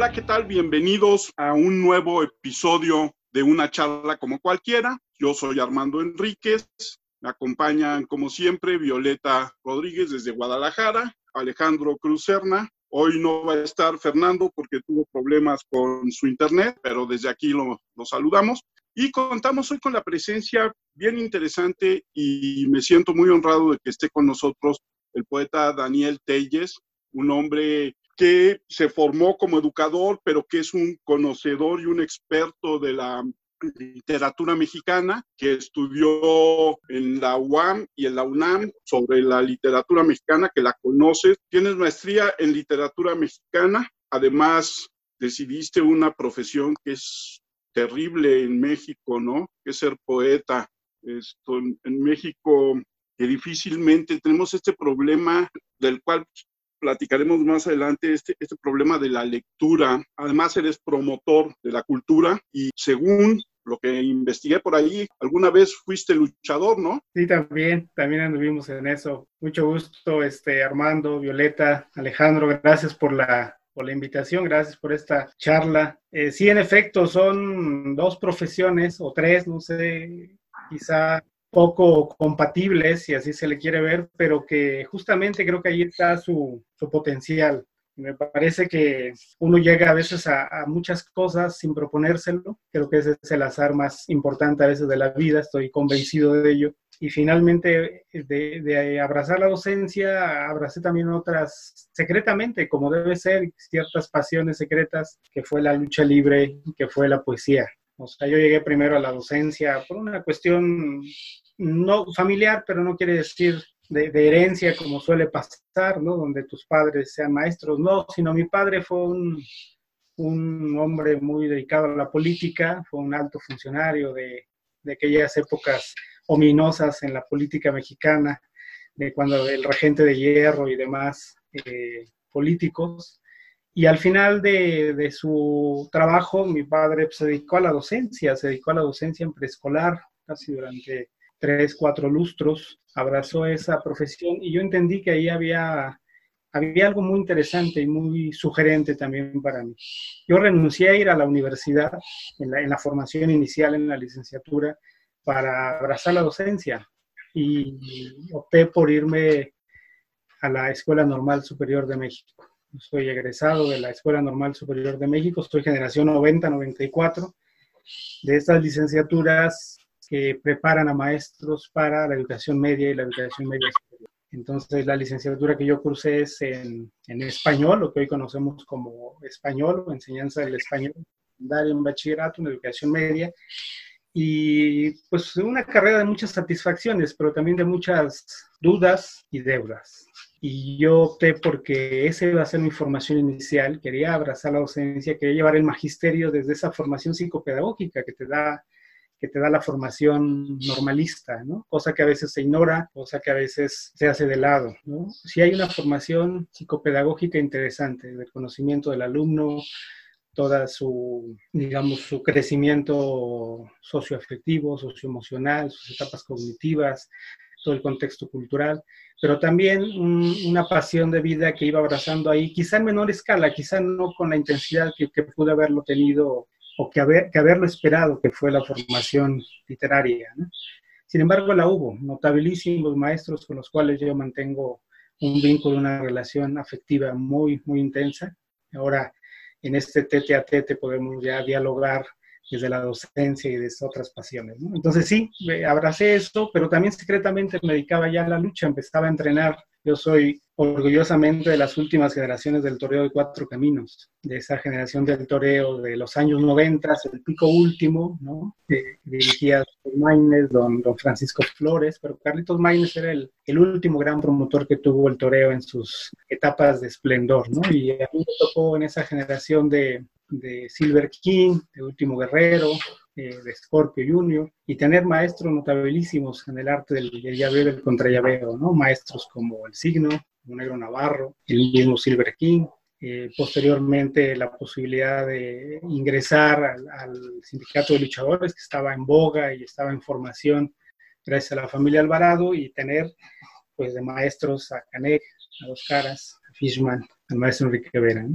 Hola, ¿qué tal? Bienvenidos a un nuevo episodio de una charla como cualquiera. Yo soy Armando Enríquez. Me acompañan, como siempre, Violeta Rodríguez desde Guadalajara, Alejandro Cruzerna. Hoy no va a estar Fernando porque tuvo problemas con su internet, pero desde aquí lo, lo saludamos. Y contamos hoy con la presencia bien interesante y me siento muy honrado de que esté con nosotros el poeta Daniel Telles, un hombre que se formó como educador, pero que es un conocedor y un experto de la literatura mexicana, que estudió en la UAM y en la UNAM sobre la literatura mexicana, que la conoces. Tienes maestría en literatura mexicana. Además, decidiste una profesión que es terrible en México, ¿no? Que es ser poeta. Esto, en México, que difícilmente tenemos este problema del cual platicaremos más adelante este, este problema de la lectura. Además, eres promotor de la cultura y según lo que investigué por ahí, alguna vez fuiste luchador, ¿no? Sí, también, también anduvimos en eso. Mucho gusto, este, Armando, Violeta, Alejandro, gracias por la, por la invitación, gracias por esta charla. Eh, sí, en efecto, son dos profesiones o tres, no sé, quizá poco compatibles, si así se le quiere ver, pero que justamente creo que ahí está su, potencial. Me parece que uno llega a veces a, muchas cosas sin proponérselo. Creo que ese es el azar más importante a veces de la vida, estoy convencido de ello. Y finalmente, de, de abrazar la docencia, abracé también otras, secretamente, como debe ser, ciertas pasiones secretas, que fue la lucha libre, que fue la poesía. O sea, yo llegué primero a la docencia por una cuestión no familiar, pero no quiere decir de, herencia como suele pasar, ¿no? Donde tus padres sean maestros, no, sino mi padre fue un, hombre muy dedicado a la política, fue un alto funcionario de, de aquellas épocas ominosas en la política mexicana, de cuando el regente de hierro y demás eh, políticos. Y al final de, su trabajo, mi padre se dedicó a la docencia, se dedicó a la docencia en preescolar, casi durante tres, cuatro lustros, abrazó esa profesión y yo entendí que ahí había, había algo muy interesante y muy sugerente también para mí. Yo renuncié a ir a la universidad en la formación inicial, en la licenciatura, para abrazar la docencia y opté por irme a la Escuela Normal Superior de México soy egresado de la Escuela Normal Superior de México, estoy generación 90-94, de estas licenciaturas que preparan a maestros para la educación media y la educación media superior. Entonces, la licenciatura que yo cursé es en, en español, lo que hoy conocemos como español enseñanza del español, en bachillerato, en educación media, y pues una carrera de muchas satisfacciones, pero también de muchas dudas y deudas y yo opté porque esa iba a ser mi formación inicial, quería abrazar la docencia, quería llevar el magisterio desde esa formación psicopedagógica que te da que te da la formación normalista, ¿no? Cosa que a veces se ignora, cosa que a veces se hace de lado, ¿no? Si hay una formación psicopedagógica interesante, del conocimiento del alumno, toda su, digamos, su crecimiento socioafectivo, socioemocional, sus etapas cognitivas, todo el contexto cultural, pero también una pasión de vida que iba abrazando ahí, quizá en menor escala, quizá no con la intensidad que, pude haberlo tenido o que, que haberlo esperado, que fue la formación literaria. Sin embargo, la hubo, notabilísimos maestros con los cuales yo mantengo un vínculo, una relación afectiva muy, muy intensa. Ahora, en este tete a tete podemos ya dialogar desde la docencia y desde otras pasiones. Entonces sí, abracé esto, pero también secretamente me dedicaba ya a la lucha, empezaba a entrenar. Yo soy orgullosamente de las últimas generaciones del toreo de cuatro caminos, de esa generación del toreo de los años 90, el pico último, ¿no? dirigía Maines, don, don Francisco Flores, pero Carlitos Maines era el, el, último gran promotor que tuvo el toreo en sus etapas de esplendor, ¿no? Y a mí me tocó en esa generación de, de Silver King, de Último Guerrero, eh, de Scorpio Junior, y tener maestros notabilísimos en el arte del, llaveo y del contrallaveo, ¿no? Maestros como El Signo, Negro Navarro, el mismo Silver King, eh, posteriormente la posibilidad de ingresar al, sindicato de luchadores que estaba en boga y estaba en formación gracias a la familia Alvarado y tener pues de maestros a Canek, a Dos Caras, a Fishman, al maestro Enrique Vera.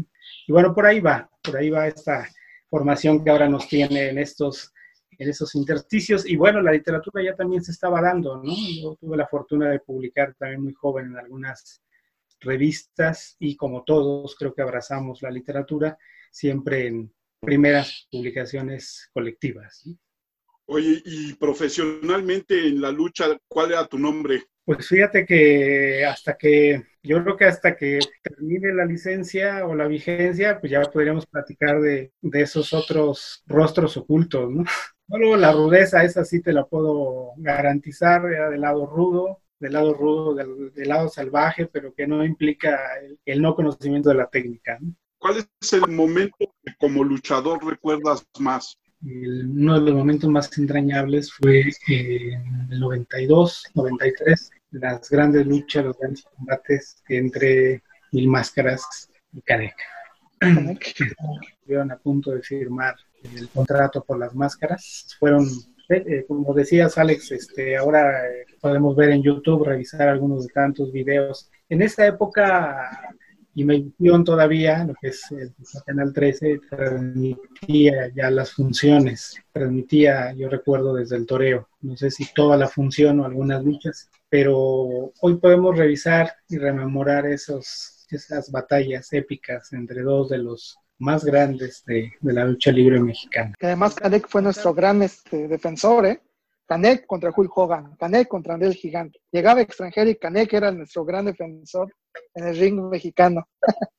Y bueno, por ahí va, por ahí va esta formación que ahora nos tiene en estos en esos intersticios. Y bueno, la literatura ya también se estaba dando, ¿no? Yo tuve la fortuna de publicar también muy joven en algunas revistas y como todos creo que abrazamos la literatura siempre en primeras publicaciones colectivas. Oye, y profesionalmente en la lucha, ¿cuál era tu nombre? Pues fíjate que hasta que, yo creo que hasta que termine la licencia o la vigencia, pues ya podríamos platicar de, de esos otros rostros ocultos, ¿no? Solo la rudeza, esa sí te la puedo garantizar, era del lado rudo, del lado rudo, del, lado salvaje, pero que no implica el, no conocimiento de la técnica. ¿Cuál es el momento que como luchador recuerdas más? uno de los momentos más entrañables fue en el 92, 93, las grandes luchas, los grandes combates entre Mil Máscaras y Caneca. Estuvieron a punto de firmar el contrato por las máscaras. Fueron, eh, eh, como decías Alex, este, ahora eh, podemos ver en YouTube, revisar algunos de tantos videos. En esa época, Imevisión todavía, lo que es el Canal 13, transmitía ya las funciones, transmitía, yo recuerdo desde el toreo, no sé si toda la función o algunas luchas, pero hoy podemos revisar y rememorar esos, esas batallas épicas entre dos de los más grandes de, la lucha libre mexicana. Que además Canek fue nuestro gran este, defensor, ¿eh? Canek contra Hulk Hogan, Canek contra André el Gigante. Llegaba extranjero y Canek era nuestro gran defensor en el ring mexicano.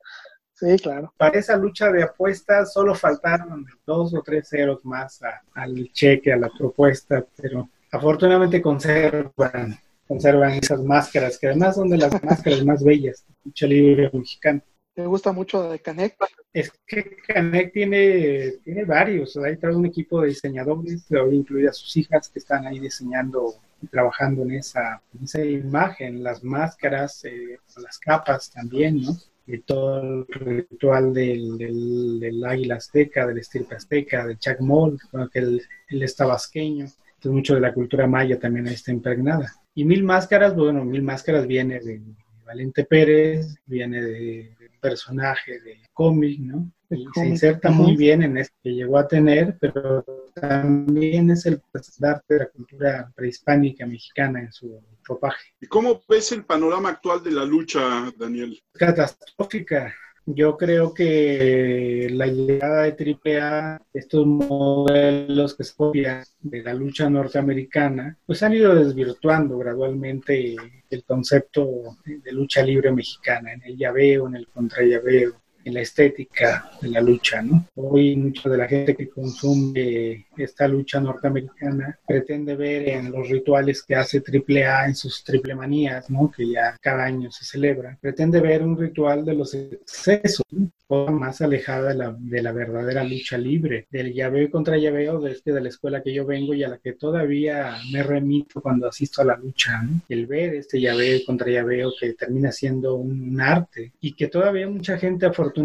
sí, claro. Para esa lucha de apuestas solo faltaron dos o tres ceros más al cheque, a la propuesta, pero afortunadamente conservan, conservan esas máscaras, que además son de las máscaras más bellas de lucha libre mexicana. ¿Te gusta mucho de Canek? Es que Canek tiene, tiene varios. Ahí trae un equipo de diseñadores, incluye a sus hijas que están ahí diseñando y trabajando en esa, esa imagen, las máscaras, eh, las capas también, ¿no? Y todo el ritual del, del, águila azteca, del estirpe azteca, del chacmol, que él, él está vasqueño. Entonces, mucho de la cultura maya también está impregnada. Y Mil Máscaras, bueno, Mil Máscaras viene de Valente Pérez, viene de personaje de cómic, ¿no? se inserta muy bien en esto que llegó a tener, pero también es el arte de la cultura prehispánica mexicana en su ropaje. ¿Y cómo ves el panorama actual de la lucha, Daniel? Catastrófica. Yo creo que la llegada de AAA, estos modelos que se copian de la lucha norteamericana, pues han ido desvirtuando gradualmente el concepto de lucha libre mexicana, en el llaveo, en el contrallaveo, en la estética de la lucha, ¿no? Hoy mucha de la gente que consume esta lucha norteamericana pretende ver en los rituales que hace AAA en sus triple manías, ¿no? Que ya cada año se celebra, pretende ver un ritual de los excesos, más alejada de la, de la, verdadera lucha libre, del llaveo contra llaveo de, este, de la escuela que yo vengo y a la que todavía me remito cuando asisto a la lucha, ¿no? El ver este llaveo contra llaveo que termina siendo un, arte y que todavía mucha gente afortunadamente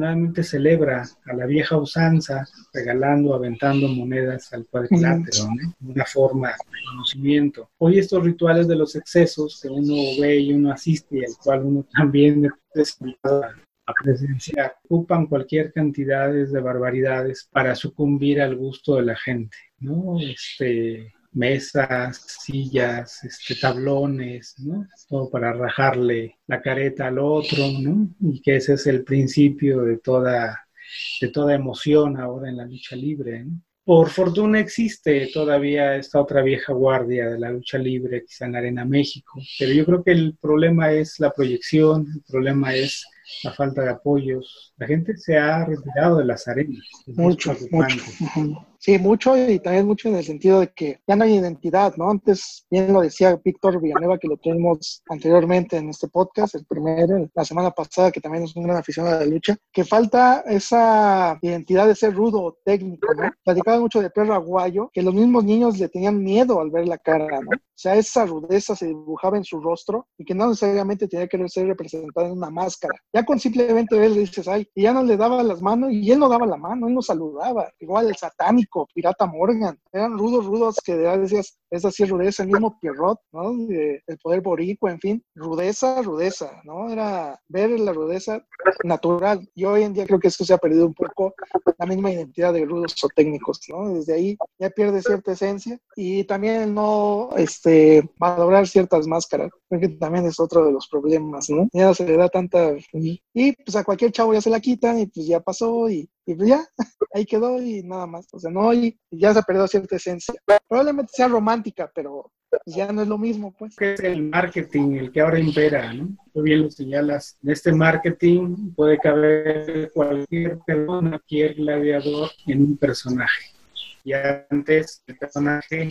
celebra a la vieja usanza, regalando, aventando monedas al cuadrilátero, ¿no? Una forma de conocimiento. Hoy estos rituales de los excesos que uno ve y uno asiste y al cual uno también es presencia ocupan cualquier cantidad de barbaridades para sucumbir al gusto de la gente, ¿no? Este, mesas, sillas, este, tablones, ¿no? Todo para rajarle la careta al otro, ¿no? Y que ese es el principio de toda, de toda emoción ahora en la lucha libre, Por fortuna existe todavía esta otra vieja guardia de la lucha libre, quizá en Arena México, pero yo creo que el problema es la proyección, el problema es la falta de apoyos. La gente se ha retirado de las arenas. Mucho, mucho. Sí, mucho y también mucho en el sentido de que ya no hay identidad, ¿no? Antes, bien lo decía Víctor Villanueva, que lo tuvimos anteriormente en este podcast, el primero, la semana pasada, que también es un gran aficionado de la lucha, que falta esa identidad de ser rudo, técnico, ¿no? Platicaba mucho de perro aguayo, que los mismos niños le tenían miedo al ver la cara, ¿no? O sea, esa rudeza se dibujaba en su rostro y que no necesariamente tenía que ser representada en una máscara. Ya con simplemente le dices, ay, y ya no le daba las manos y él no daba la mano, él no saludaba, igual el satánico Pirata Morgan. Eran rudos, rudos que decías, es así rudeza, el mismo Pierrot, ¿no? el poder boricua, en fin, rudeza, rudeza, ¿no? Era ver la rudeza natural. Y hoy en día creo que eso se ha perdido un poco la misma identidad de rudos o técnicos, ¿no? Desde ahí ya pierde cierta esencia y también el no este, valorar ciertas máscaras, creo que también es otro de los problemas, ¿no? Ya se le da tanta... Y pues a cualquier chavo ya se la quitan y pues ya pasó y y pues ya, ahí quedó y nada más. O sea, no, y ya se ha perdido cierta esencia. Probablemente sea romántica, pero ya no es lo mismo, pues. Es el marketing el que ahora impera, ¿no? Tú bien lo señalas. En este marketing puede caber cualquier persona, cualquier gladiador en un personaje. Y antes el personaje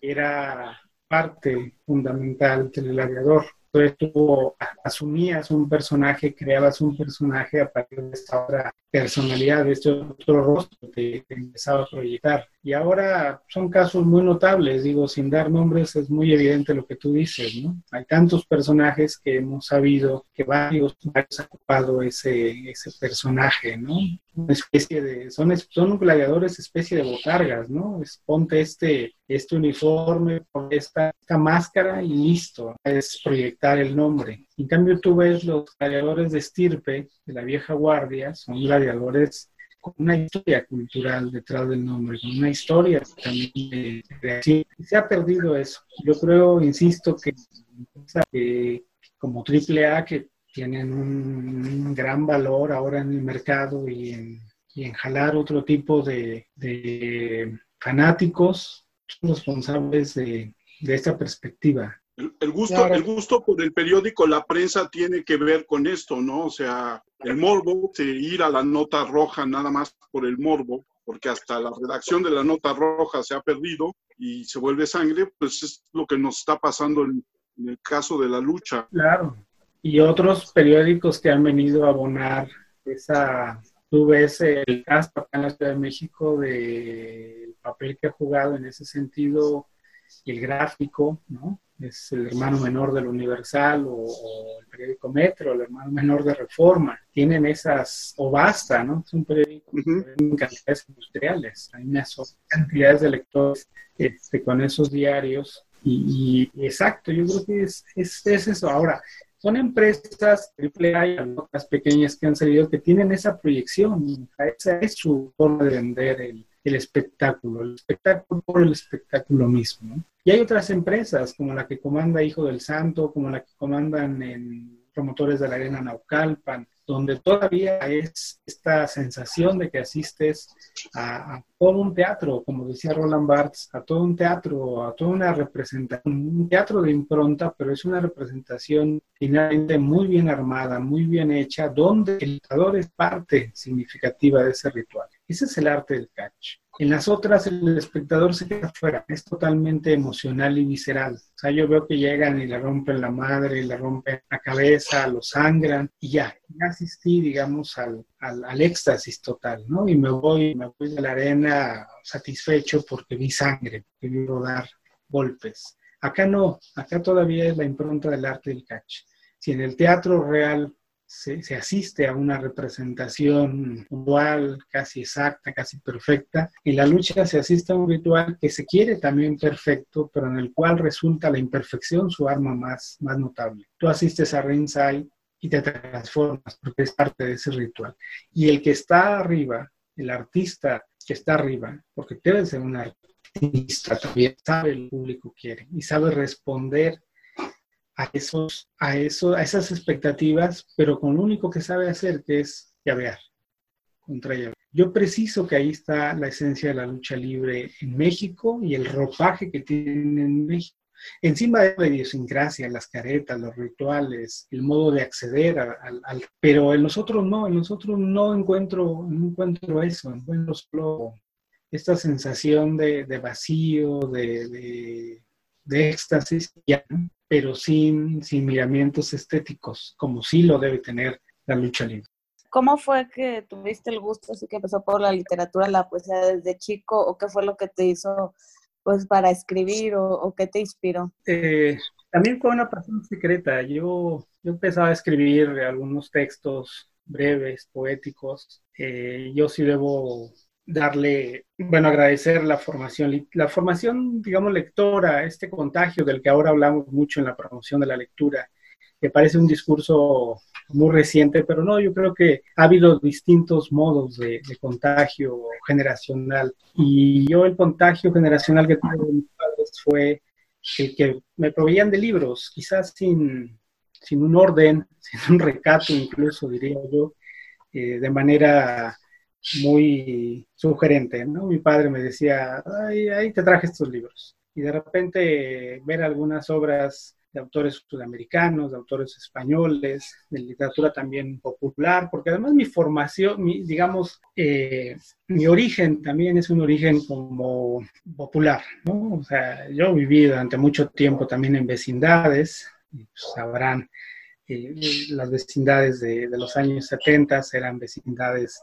era parte fundamental del gladiador. Entonces tú asumías un personaje, creabas un personaje a partir de esta otra personalidad, de este otro rostro que te empezaba a proyectar. Y ahora son casos muy notables, digo, sin dar nombres es muy evidente lo que tú dices, ¿no? Hay tantos personajes que hemos sabido que varios, han ocupado ese, ese personaje, ¿no? Una especie de, son, son gladiadores especie de botargas, ¿no? Ponte este, este uniforme, esta, esta máscara y listo, es proyectar el nombre. En cambio, tú ves los gladiadores de estirpe de la vieja guardia, son gladiadores con una historia cultural detrás del nombre, con una historia también de creación. Se ha perdido eso. Yo creo, insisto, que, como AAA, que tienen un, gran valor ahora en el mercado y en, y en jalar otro tipo de, de fanáticos, son responsables de, de esta perspectiva. El, gusto, el gusto por el periódico, la prensa tiene que ver con esto, ¿no? O sea, el morbo, de ir a la nota roja nada más por el morbo, porque hasta la redacción de la nota roja se ha perdido y se vuelve sangre, pues es lo que nos está pasando en, el caso de la lucha. Claro. Y otros periódicos que han venido a abonar esa, tú ves el caso acá en la Ciudad de México del papel que ha jugado en ese sentido el gráfico, ¿no? es el hermano menor del Universal o, el periódico Metro, el hermano menor de Reforma. Tienen esas, o Basta, ¿no? Es un periódico uh cantidades industriales. Hay unas cantidades de lectores este, con esos diarios. Y, exacto, yo creo que es, es, eso. Ahora, son empresas AAA y otras pequeñas que han salido que tienen esa proyección. Esa es su forma de vender el, espectáculo, el espectáculo por el espectáculo mismo. Y hay otras empresas, como la que comanda Hijo del Santo, como la que comandan en promotores de la Arena Naucalpan, donde todavía es esta sensación de que asistes a, todo un teatro, como decía Roland Barthes, a todo un teatro, a toda una representación, un teatro de impronta, pero es una representación finalmente muy bien armada, muy bien hecha, donde el dictador es parte significativa de ese ritual. Ese es el arte del catch. En las otras el espectador se queda fuera, es totalmente emocional y visceral. O sea, yo veo que llegan y le rompen la madre, le rompen la cabeza, lo sangran y ya, ya asistí, digamos, al, al, éxtasis total, ¿no? Y me voy, me voy de la arena satisfecho porque vi sangre, porque vi rodar golpes. Acá no, acá todavía es la impronta del arte del catch. Si en el teatro real se, asiste a una representación puntual, casi exacta, casi perfecta. En la lucha se asiste a un ritual que se quiere también perfecto, pero en el cual resulta la imperfección su arma más, más notable. Tú asistes a ringside y te transformas porque es parte de ese ritual. Y el que está arriba, el artista que está arriba, porque debe ser un artista también, sabe el público quiere y sabe responder a, esos, a, eso, a esas expectativas, pero con lo único que sabe hacer, que es llavear, contra llavear. Yo preciso que ahí está la esencia de la lucha libre en México y el ropaje que tiene en México. Encima de la idiosincrasia, las caretas, los rituales, el modo de acceder al, Pero en nosotros no, en nosotros no encuentro, no encuentro eso, encuentro solo esta sensación de, vacío, de, de, de éxtasis, ya, pero sin, sin miramientos estéticos, como sí lo debe tener la lucha libre. ¿Cómo fue que tuviste el gusto, así que empezó por la literatura, la poesía desde chico, o qué fue lo que te hizo pues para escribir o, qué te inspiró? Eh, también fue una pasión secreta. Yo, yo empezaba a escribir algunos textos breves, poéticos. Eh, yo sí debo darle, bueno, agradecer la formación, la formación, digamos, lectora, este contagio del que ahora hablamos mucho en la promoción de la lectura, que parece un discurso muy reciente, pero no, yo creo que ha habido distintos modos de, contagio generacional. Y yo el contagio generacional que tuve de mis padres fue el que me proveían de libros, quizás sin, sin un orden, sin un recato incluso, diría yo, eh, de manera muy sugerente, ¿no? Mi padre me decía, ahí te traje estos libros. Y de repente ver algunas obras de autores sudamericanos, de autores españoles, de literatura también popular, porque además mi formación, mi, digamos, eh, mi origen también es un origen como popular, ¿no? O sea, yo viví durante mucho tiempo también en vecindades, pues sabrán, eh, las vecindades de, de, los años 70 eran vecindades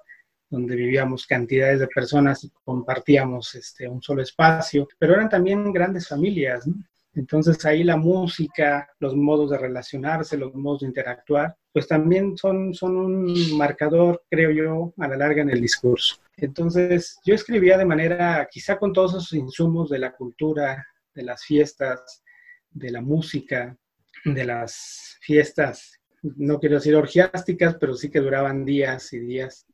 donde vivíamos cantidades de personas y compartíamos este, un solo espacio, pero eran también grandes familias, ¿no? Entonces ahí la música, los modos de relacionarse, los modos de interactuar, pues también son, son un marcador, creo yo, a la larga en el discurso. Entonces yo escribía de manera, quizá con todos esos insumos de la cultura, de las fiestas, de la música, de las fiestas, no quiero decir orgiásticas, pero sí que duraban días y días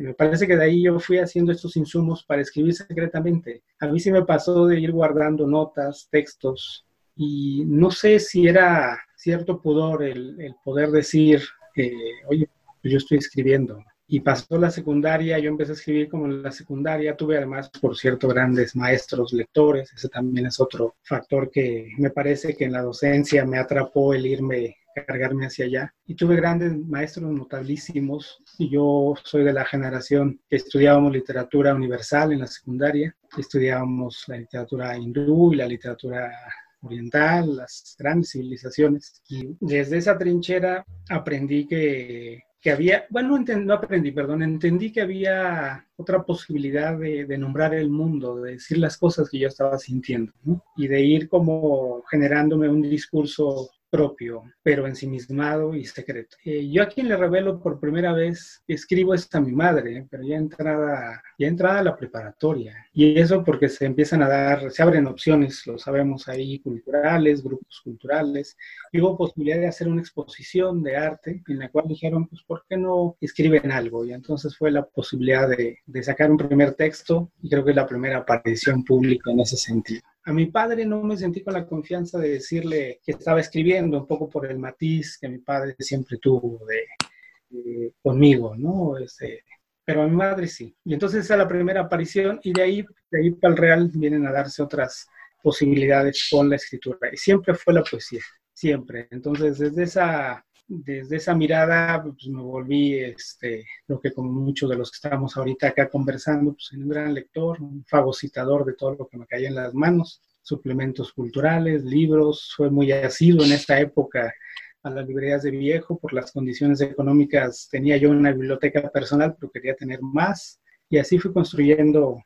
me parece que de ahí yo fui haciendo estos insumos para escribir secretamente. A mí sí me pasó de ir guardando notas, textos, y no sé si era cierto pudor el, poder decir, eh, oye, yo estoy escribiendo. Y pasó la secundaria, yo empecé a escribir como en la secundaria, tuve además, por cierto, grandes maestros lectores, ese también es otro factor que me parece que en la docencia me atrapó el irme cargarme hacia allá. Y tuve grandes maestros notabilísimos. Yo soy de la generación que estudiábamos literatura universal en la secundaria. Estudiábamos la literatura hindú y la literatura oriental, las grandes civilizaciones. Y desde esa trinchera aprendí que, que había, bueno, no, aprendí, perdón, entendí que había otra posibilidad de, de, nombrar el mundo, de decir las cosas que yo estaba sintiendo, ¿no? y de ir como generándome un discurso propio, pero ensimismado y secreto. Eh, yo a quien le revelo por primera vez, escribo es a mi madre, pero ya entrada, ya entrada a la preparatoria. Y eso porque se empiezan a dar, se abren opciones, lo sabemos ahí, culturales, grupos culturales. Y hubo posibilidad de hacer una exposición de arte en la cual dijeron, pues, ¿por qué no escriben algo? Y entonces fue la posibilidad de, de sacar un primer texto y creo que es la primera aparición pública en ese sentido. A mi padre no me sentí con la confianza de decirle que estaba escribiendo, un poco por el matiz que mi padre siempre tuvo de, conmigo, ¿no? Este, pero a mi madre sí. Y entonces esa es la primera aparición y de ahí, de ahí para el real vienen a darse otras posibilidades con la escritura. Y siempre fue la poesía, siempre. Entonces desde esa desde esa mirada pues, me volví, este, lo que como muchos de los que estamos ahorita acá conversando, pues un gran lector, un fagocitador de todo lo que me caía en las manos, suplementos culturales, libros, fue muy asiduo en esta época a las librerías de viejo, por las condiciones económicas tenía yo una biblioteca personal, pero quería tener más, y así fui construyendo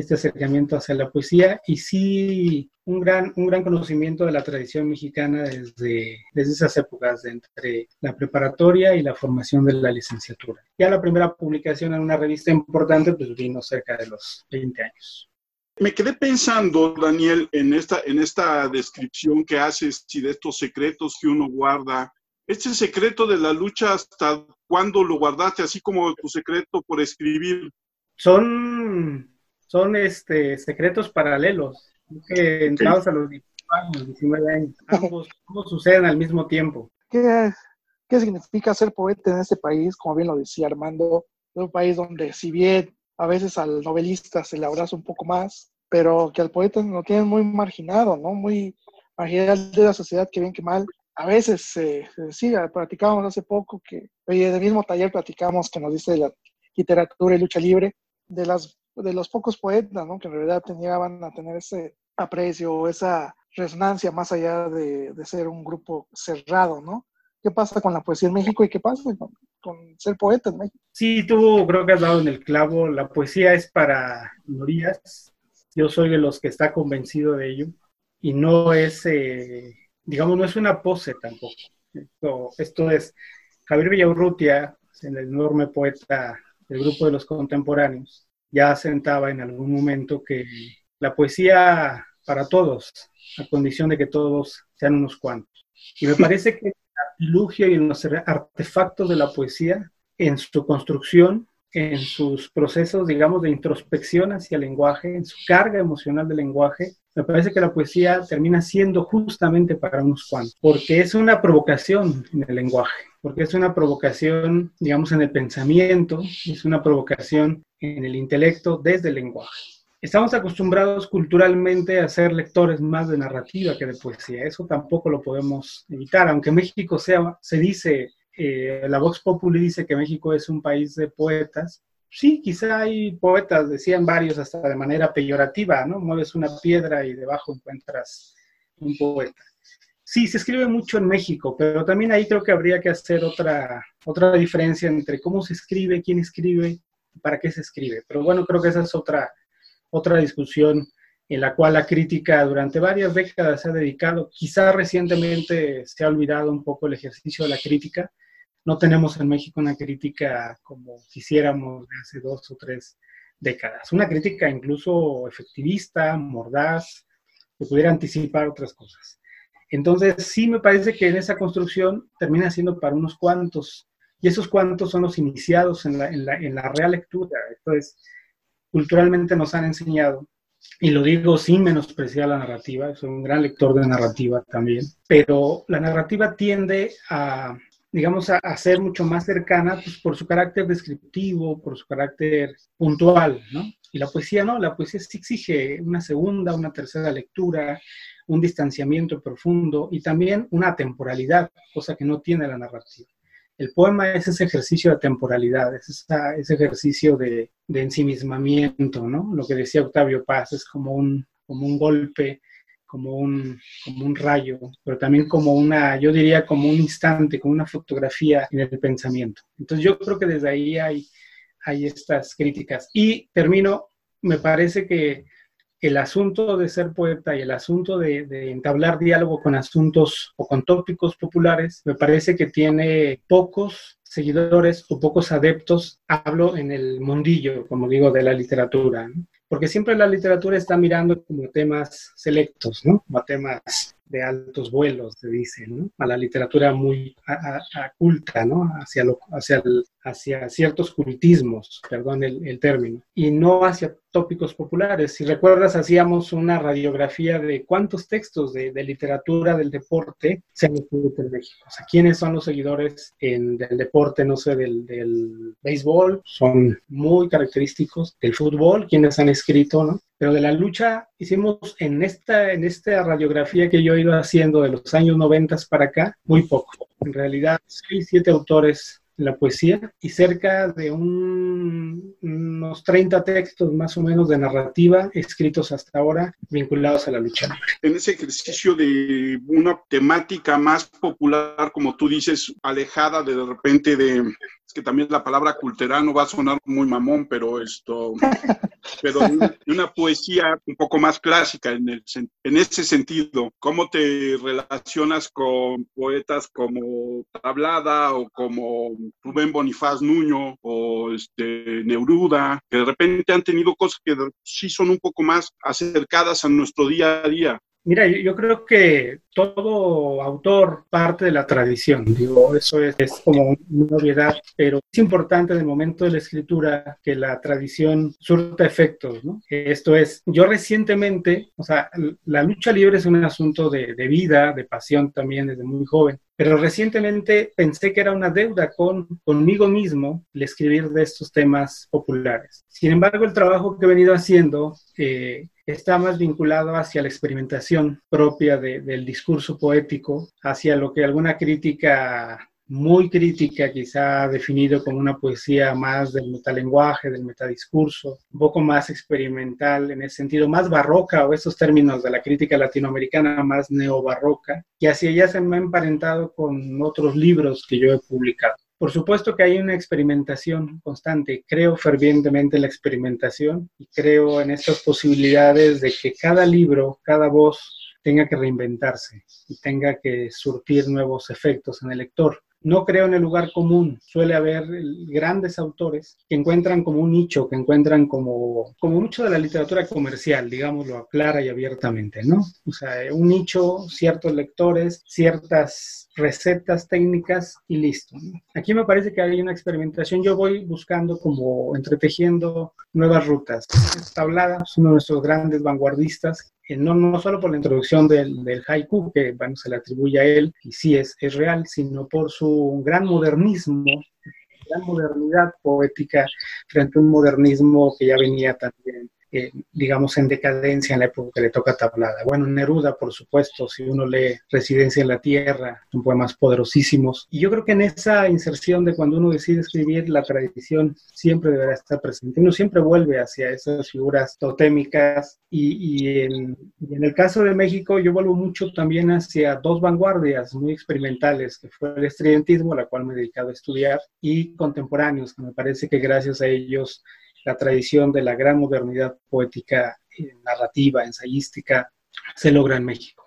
este acercamiento hacia la poesía y sí un gran, un gran conocimiento de la tradición mexicana desde, desde esas épocas, entre la preparatoria y la formación de la licenciatura. Ya la primera publicación en una revista importante pues vino cerca de los 20 años. Me quedé pensando, Daniel, en esta, en esta descripción que haces y de estos secretos que uno guarda. Este secreto de la lucha, ¿hasta cuándo lo guardaste? Así como tu secreto por escribir. Son son este, secretos paralelos, que entrados a los 19 años, ambos, suceden al mismo tiempo. ¿Qué, ¿Qué significa ser poeta en este país? Como bien lo decía Armando, es un país donde si bien a veces al novelista se le abraza un poco más, pero que al poeta lo tienen muy marginado, ¿no? Muy marginal de la sociedad, que bien que mal. A veces se decía, platicábamos hace poco que, oye, del mismo taller platicamos que nos dice la literatura y lucha libre, de las de los pocos poetas, ¿no? Que en realidad tenían a tener ese aprecio, esa resonancia más allá de, ser un grupo cerrado, ¿no? ¿Qué pasa con la poesía en México y qué pasa con, ser poeta en México? Sí, tú creo que has dado en el clavo. La poesía es para minorías. Yo soy de los que está convencido de ello. Y no es, eh, digamos, no es una pose tampoco. Esto, esto es Javier Villaurrutia, el enorme poeta del grupo de los contemporáneos ya sentaba en algún momento que la poesía para todos, a condición de que todos sean unos cuantos. Y me parece que el artilugio y los artefactos de la poesía en su construcción, en sus procesos, digamos, de introspección hacia el lenguaje, en su carga emocional del lenguaje, me parece que la poesía termina siendo justamente para unos cuantos, porque es una provocación en el lenguaje, porque es una provocación, digamos, en el pensamiento, es una provocación en el intelecto desde el lenguaje. Estamos acostumbrados culturalmente a ser lectores más de narrativa que de poesía. Eso tampoco lo podemos evitar, aunque México sea, se dice, eh, la Vox Populi dice que México es un país de poetas. Sí, quizá hay poetas, decían varios hasta de manera peyorativa, ¿no? Mueves una piedra y debajo encuentras un poeta. Sí, se escribe mucho en México, pero también ahí creo que habría que hacer otra, otra diferencia entre cómo se escribe, quién escribe, para qué se escribe. Pero bueno, creo que esa es otra, otra discusión en la cual la crítica durante varias décadas se ha dedicado. Quizá recientemente se ha olvidado un poco el ejercicio de la crítica. No tenemos en México una crítica como quisiéramos de hace dos o tres décadas. Una crítica incluso efectivista, mordaz, que pudiera anticipar otras cosas. Entonces, sí me parece que en esa construcción termina siendo para unos cuantos, y esos cuantos son los iniciados en la, en la, en la real lectura. Entonces, culturalmente nos han enseñado, y lo digo sin menospreciar la narrativa, soy un gran lector de narrativa también, pero la narrativa tiende a, digamos, a, ser mucho más cercana pues, por su carácter descriptivo, por su carácter puntual, ¿no? Y la poesía no, la poesía sí exige una segunda, una tercera lectura, un distanciamiento profundo y también una temporalidad, cosa que no tiene la narrativa. El poema es ese ejercicio de temporalidad, es ese ejercicio de, ensimismamiento, ¿no? Lo que decía Octavio Paz, es como un, como un golpe, como un, como un rayo, pero también como una, yo diría como un instante, como una fotografía en el pensamiento. Entonces yo creo que desde ahí hay, hay estas críticas. Y termino, me parece que el asunto de ser poeta y el asunto de, entablar diálogo con asuntos o con tópicos populares, me parece que tiene pocos seguidores o pocos adeptos, hablo en el mundillo, como digo, de la literatura, porque siempre la literatura está mirando como temas selectos, ¿no? Como temas de altos vuelos, se dice, ¿no? A la literatura muy culta, ¿no? Hacia, lo, hacia, hacia ciertos cultismos, perdón el, el, término, y no hacia tópicos populares. Si recuerdas, hacíamos una radiografía de cuántos textos de, de literatura del deporte se han escrito en México. O sea, quiénes son los seguidores en, del deporte, no sé, del, del béisbol, son muy característicos, del fútbol, quienes han escrito, ¿no? Pero de la lucha hicimos en esta, en esta radiografía que yo he ido haciendo de los años 90 para acá, muy poco. En realidad, seis, siete autores en la poesía y cerca de unos 30 textos más o menos de narrativa escritos hasta ahora vinculados a la lucha. En ese ejercicio de una temática más popular, como tú dices, alejada de, de repente de es que también la palabra culterano va a sonar muy mamón, pero esto, pero una poesía un poco más clásica en, el, en ese sentido. ¿Cómo te relacionas con poetas como Tablada o como Rubén Bonifaz Nuño o este, Neuruda, que de repente han tenido cosas que sí son un poco más acercadas a nuestro día a día? Mira, yo, creo que todo autor parte de la tradición, digo, eso es, como una obviedad, pero es importante en el momento de la escritura que la tradición surta efectos, ¿no? Esto es, yo recientemente, o sea, la lucha libre es un asunto de, de vida, de pasión también desde muy joven, pero recientemente pensé que era una deuda con, conmigo mismo el escribir de estos temas populares. Sin embargo, el trabajo que he venido haciendo eh, está más vinculado hacia la experimentación propia del discurso poético, hacia lo que alguna crítica muy crítica, quizá definido como una poesía más del metalenguaje, del metadiscurso, un poco más experimental en ese sentido, más barroca, o esos términos de la crítica latinoamericana más neobarroca, y hacia ella se me ha emparentado con otros libros que yo he publicado. Por supuesto que hay una experimentación constante. Creo fervientemente en la experimentación y creo en estas posibilidades de que cada libro, cada voz tenga que reinventarse y tenga que surtir nuevos efectos en el lector no creo en el lugar común. Suele haber grandes autores que encuentran como un nicho, que encuentran como, como mucho de la literatura comercial, digámoslo clara y abiertamente, ¿no? O sea, un nicho, ciertos lectores, ciertas recetas técnicas y listo. Aquí me parece que hay una experimentación. Yo voy buscando como entretejiendo nuevas rutas. Tablada es uno de nuestros grandes vanguardistas no, no solo por la introducción del, del, haiku, que bueno, se le atribuye a él, y sí es, es real, sino por su gran modernismo, gran modernidad poética frente a un modernismo que ya venía también eh, digamos, en decadencia en la época que le toca Tablada. Bueno, Neruda, por supuesto, si uno lee Residencia en la Tierra, son poemas poderosísimos. Y yo creo que en esa inserción de cuando uno decide escribir, la tradición siempre deberá estar presente. Uno siempre vuelve hacia esas figuras totémicas y, y, en, en el caso de México yo vuelvo mucho también hacia dos vanguardias muy experimentales, que fue el estridentismo, a la cual me he dedicado a estudiar, y contemporáneos, que me parece que gracias a ellos la tradición de la gran modernidad poética, eh, narrativa, ensayística, se logra en México.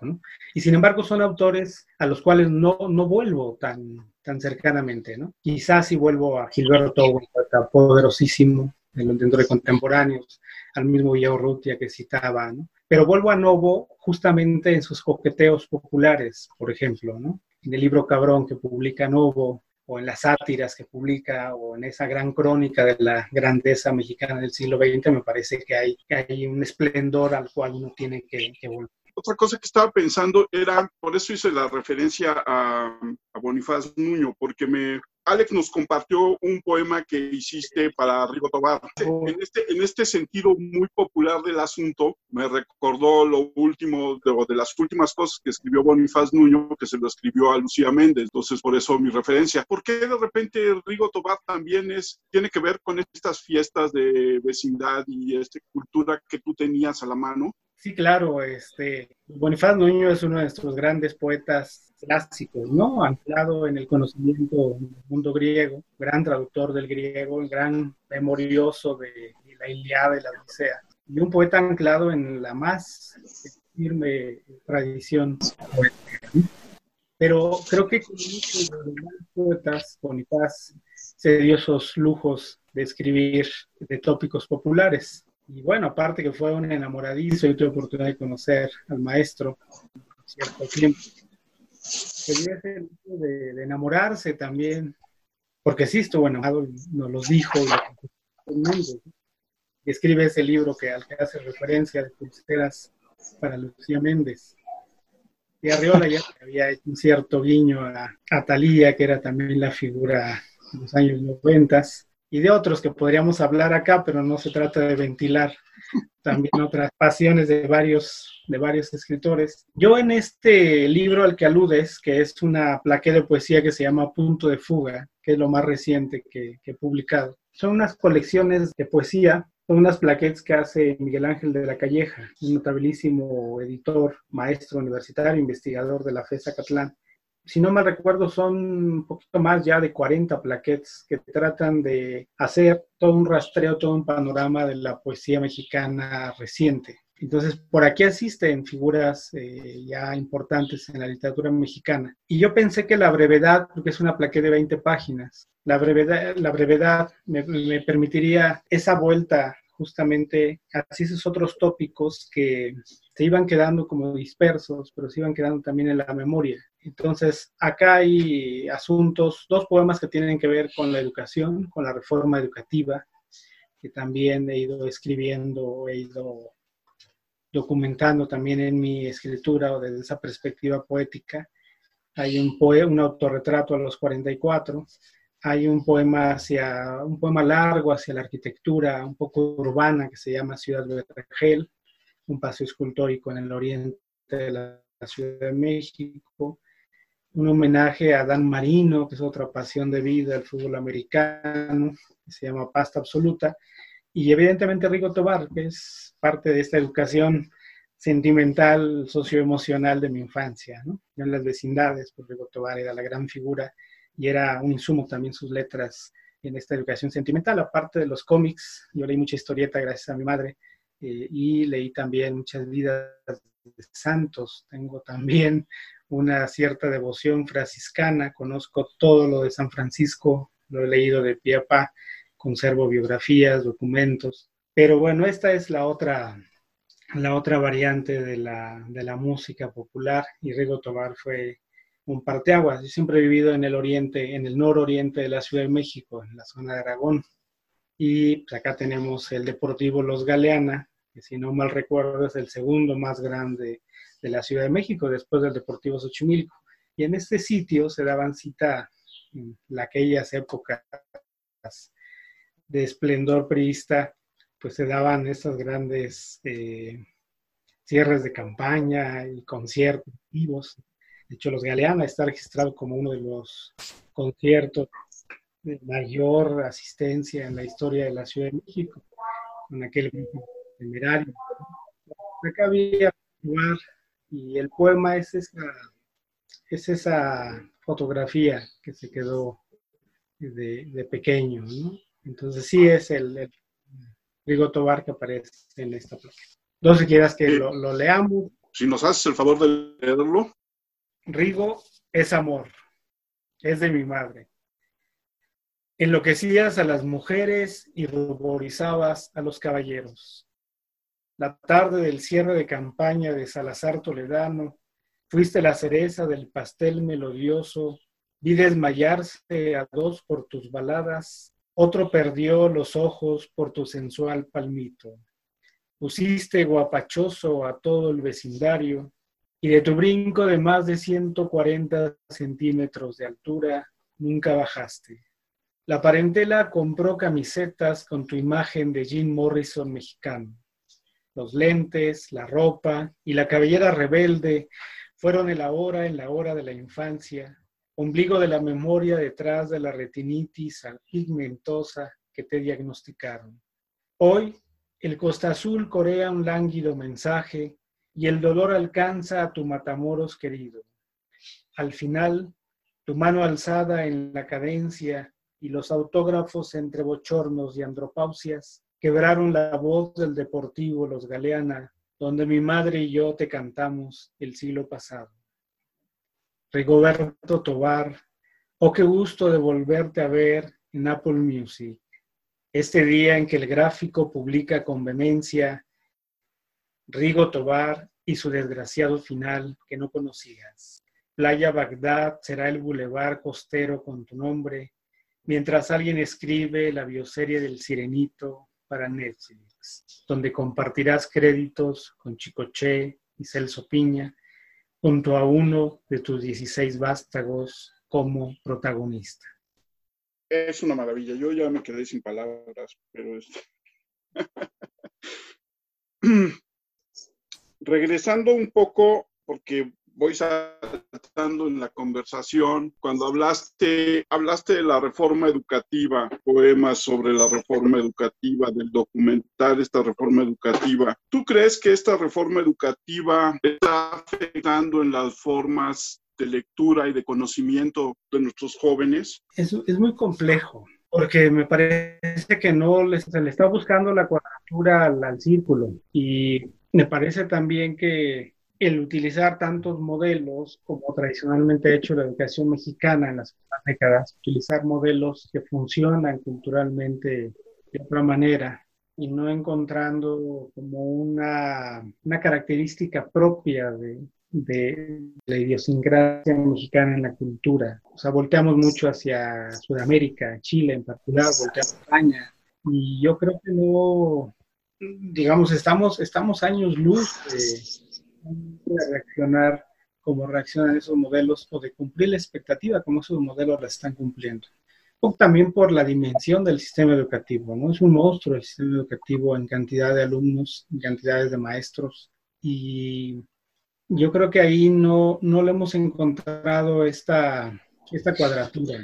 Y sin embargo son autores a los cuales no, no vuelvo tan, tan cercanamente. ¿no? Quizás si vuelvo a Gilberto, poeta poderosísimo, dentro de contemporáneos, al mismo Villaurrutia que citaba, ¿no? pero vuelvo a Novo justamente en sus coqueteos populares, por ejemplo, ¿no? en el libro Cabrón que publica Novo, o en las sátiras que publica o en esa gran crónica de la grandeza mexicana del siglo XX, me parece que hay, un esplendor al cual uno tiene que, volver. Otra cosa que estaba pensando era, por eso hice la referencia a, a Bonifaz Nuño, porque me, Alex nos compartió un poema que hiciste para Rigo Tobar. Oh. En este, en este sentido muy popular del asunto, me recordó lo último, de, de las últimas cosas que escribió Bonifaz Nuño, que se lo escribió a Lucía Méndez. Entonces, por eso mi referencia. ¿Por qué de repente Rigo Tobar también es, tiene que ver con estas fiestas de vecindad y esta cultura que tú tenías a la mano? Sí, claro, este, Bonifaz Nuño es uno de nuestros grandes poetas clásicos, ¿no? Anclado en el conocimiento del mundo griego, gran traductor del griego, gran memorioso de, la Iliada y la Odisea, y un poeta anclado en la más firme tradición. Pero creo que con muchos de poetas, Bonifaz se dio esos lujos de escribir de tópicos populares y bueno, aparte que fue un enamoradizo, y tuve oportunidad de conocer al maestro cierto tiempo. Quería ese de, enamorarse también, porque sí estuvo enamorado, nos los dijo mundo. Y escribe ese libro que, al que hace referencia de pulseras para Lucía Méndez. Y Arriola ya había hecho un cierto guiño a, a Talía, que era también la figura de los años noventas y de otros que podríamos hablar acá, pero no se trata de ventilar también otras pasiones de varios, de varios escritores. Yo en este libro al que aludes, que es una plaqueta de poesía que se llama Punto de Fuga, que es lo más reciente que, que he publicado, son unas colecciones de poesía son unas plaquettes que hace Miguel Ángel de la Calleja, un notabilísimo editor, maestro universitario, investigador de la FESA Catlán si no me recuerdo, son un poquito más ya de 40 plaquettes que tratan de hacer todo un rastreo, todo un panorama de la poesía mexicana reciente. Entonces, por aquí asisten figuras eh, ya importantes en la literatura mexicana. Y yo pensé que la brevedad, porque es una plaqueta de 20 páginas, la brevedad, la brevedad me, me permitiría esa vuelta justamente así esos otros tópicos que se iban quedando como dispersos, pero se iban quedando también en la memoria. Entonces, acá hay asuntos, dos poemas que tienen que ver con la educación, con la reforma educativa, que también he ido escribiendo, he ido documentando también en mi escritura o desde esa perspectiva poética. Hay un, un autorretrato a los 44, hay un poema hacia un poema largo hacia la arquitectura un poco urbana que se llama Ciudad de Vergel, un paseo escultórico en el oriente de la, Ciudad de México, un homenaje a Dan Marino, que es otra pasión de vida del fútbol americano, se llama Pasta Absoluta, y evidentemente Rigo Tobar, que es parte de esta educación sentimental, socioemocional de mi infancia, ¿no? en las vecindades, pues Rigo Tobar era la gran figura y era un insumo también sus letras en esta educación sentimental, aparte de los cómics, yo leí mucha historieta gracias a mi madre eh, y leí también muchas vidas de santos, tengo también una cierta devoción franciscana, conozco todo lo de San Francisco, lo he leído de pie a pa, conservo biografías, documentos, pero bueno, esta es la otra, la otra variante de la, de la música popular y Rigo Tobar fue un parteaguas. Yo siempre he vivido en el oriente, en el nororiente de la Ciudad de México, en la zona de Aragón. Y pues, acá tenemos el Deportivo Los Galeana, que si no mal recuerdo es el segundo más grande de la Ciudad de México, después del Deportivo Xochimilco. Y en este sitio se daban cita en aquellas épocas de esplendor priista, pues se daban estos grandes eh, cierres de campaña y conciertos vivos. De hecho, los Galeana está registrado como uno de los conciertos de mayor asistencia en la historia de la Ciudad de México, con aquel temerario. Acá había lugar y el poema es esa, es esa fotografía que se quedó de, pequeño, ¿no? Entonces sí es el, el Rigo Tobar que aparece en esta placa. No sé si quieras que lo, lo leamos. Si nos haces el favor de leerlo. Rigo es amor, es de mi madre. Enloquecías a las mujeres y ruborizabas a los caballeros. La tarde del cierre de campaña de Salazar Toledano, fuiste la cereza del pastel melodioso, vi desmayarse a dos por tus baladas, otro perdió los ojos por tu sensual palmito. Pusiste guapachoso a todo el vecindario, y de tu brinco de más de 140 centímetros de altura, nunca bajaste. La parentela compró camisetas con tu imagen de Jim Morrison mexicano los lentes, la ropa y la cabellera rebelde fueron el ahora en la hora de la infancia, ombligo de la memoria detrás de la retinitis pigmentosa que te diagnosticaron. Hoy, el Costa Azul corea un lánguido mensaje y el dolor alcanza a tu matamoros querido. Al final, tu mano alzada en la cadencia y los autógrafos entre bochornos y andropausias quebraron la voz del Deportivo Los Galeana, donde mi madre y yo te cantamos el siglo pasado. Rigoberto Tobar, oh qué gusto de volverte a ver en Apple Music, este día en que el gráfico publica con vehemencia Rigo Tobar y su desgraciado final que no conocías. Playa Bagdad será el bulevar costero con tu nombre, mientras alguien escribe la bioserie del Sirenito para Netflix, donde compartirás créditos con Chicoche y Celso Piña junto a uno de tus 16 vástagos como protagonista. Es una maravilla. Yo ya me quedé sin palabras, pero es... Regresando un poco, porque voy saltando en la conversación. Cuando hablaste, hablaste de la reforma educativa, poemas sobre la reforma educativa, del documental esta reforma educativa. ¿Tú crees que esta reforma educativa está afectando en las formas de lectura y de conocimiento de nuestros jóvenes? Es, es muy complejo porque me parece que no se le está buscando la cuadratura al, al, círculo y me parece también que el utilizar tantos modelos como tradicionalmente ha hecho la educación mexicana en las últimas décadas, utilizar modelos que funcionan culturalmente de otra manera y no encontrando como una, una característica propia de, de, la idiosincrasia mexicana en la cultura. O sea, volteamos mucho hacia Sudamérica, Chile en particular, volteamos a España, y yo creo que no, digamos, estamos, estamos años luz de de reaccionar como reaccionan esos modelos o de cumplir la expectativa como esos modelos la están cumpliendo. O también por la dimensión del sistema educativo, ¿no? Es un monstruo el sistema educativo en cantidad de alumnos, en cantidades de maestros y yo creo que ahí no, no le hemos encontrado esta, esta cuadratura.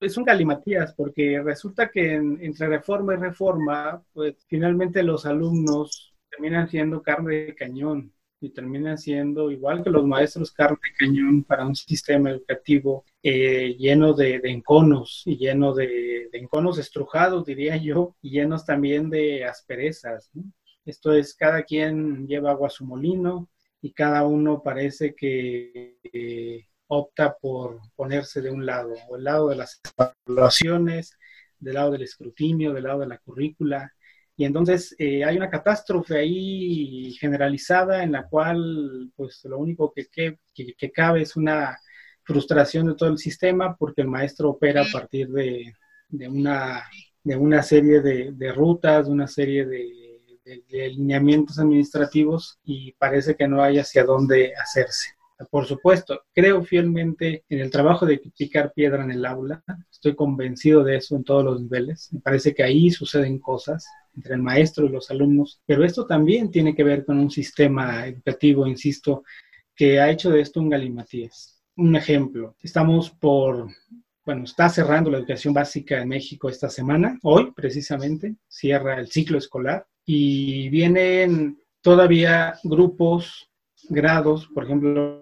Es un galimatías porque resulta que entre reforma y reforma, pues finalmente los alumnos terminan siendo carne de cañón y terminan siendo igual que los maestros carne de cañón para un sistema educativo eh, lleno de, enconos y lleno de, enconos estrujados, diría yo, y llenos también de asperezas. Esto es, cada quien lleva agua a su molino y cada uno parece que eh, opta por ponerse de un lado, o el lado de las evaluaciones, del lado del escrutinio, del lado de la currícula. Y entonces eh, hay una catástrofe ahí generalizada en la cual pues lo único que, que, cabe es una frustración de todo el sistema porque el maestro opera a partir de, de, una, de una serie de, de rutas, de una serie de, de, alineamientos administrativos y parece que no hay hacia dónde hacerse. Por supuesto, creo fielmente en el trabajo de picar piedra en el aula. Estoy convencido de eso en todos los niveles. Me parece que ahí suceden cosas entre el maestro y los alumnos, pero esto también tiene que ver con un sistema educativo, insisto, que ha hecho de esto un galimatías. Un ejemplo, estamos por, bueno, está cerrando la educación básica en México esta semana, hoy precisamente, cierra el ciclo escolar y vienen todavía grupos, grados, por ejemplo,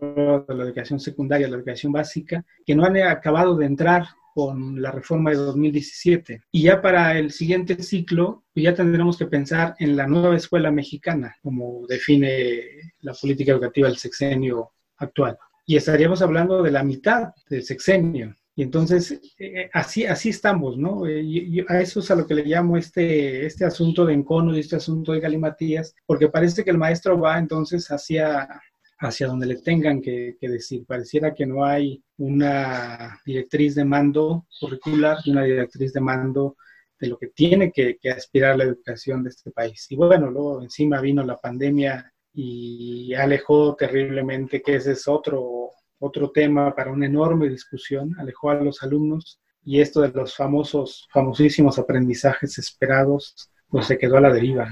de la educación secundaria, la educación básica, que no han acabado de entrar con la reforma de 2017. Y ya para el siguiente ciclo, pues ya tendremos que pensar en la nueva escuela mexicana, como define la política educativa del sexenio actual. Y estaríamos hablando de la mitad del sexenio. Y entonces, eh, así, así estamos, ¿no? Eh, a eso es a lo que le llamo este, este asunto de encono y este asunto de galimatías, porque parece que el maestro va entonces hacia, hacia donde le tengan que, decir. Pareciera que no hay una directriz de mando curricular y una directriz de mando de lo que tiene que, que aspirar la educación de este país. Y bueno, luego encima vino la pandemia y alejó terriblemente, que ese es otro otro tema para una enorme discusión, alejó a los alumnos y esto de los famosos, famosísimos aprendizajes esperados, pues se quedó a la deriva.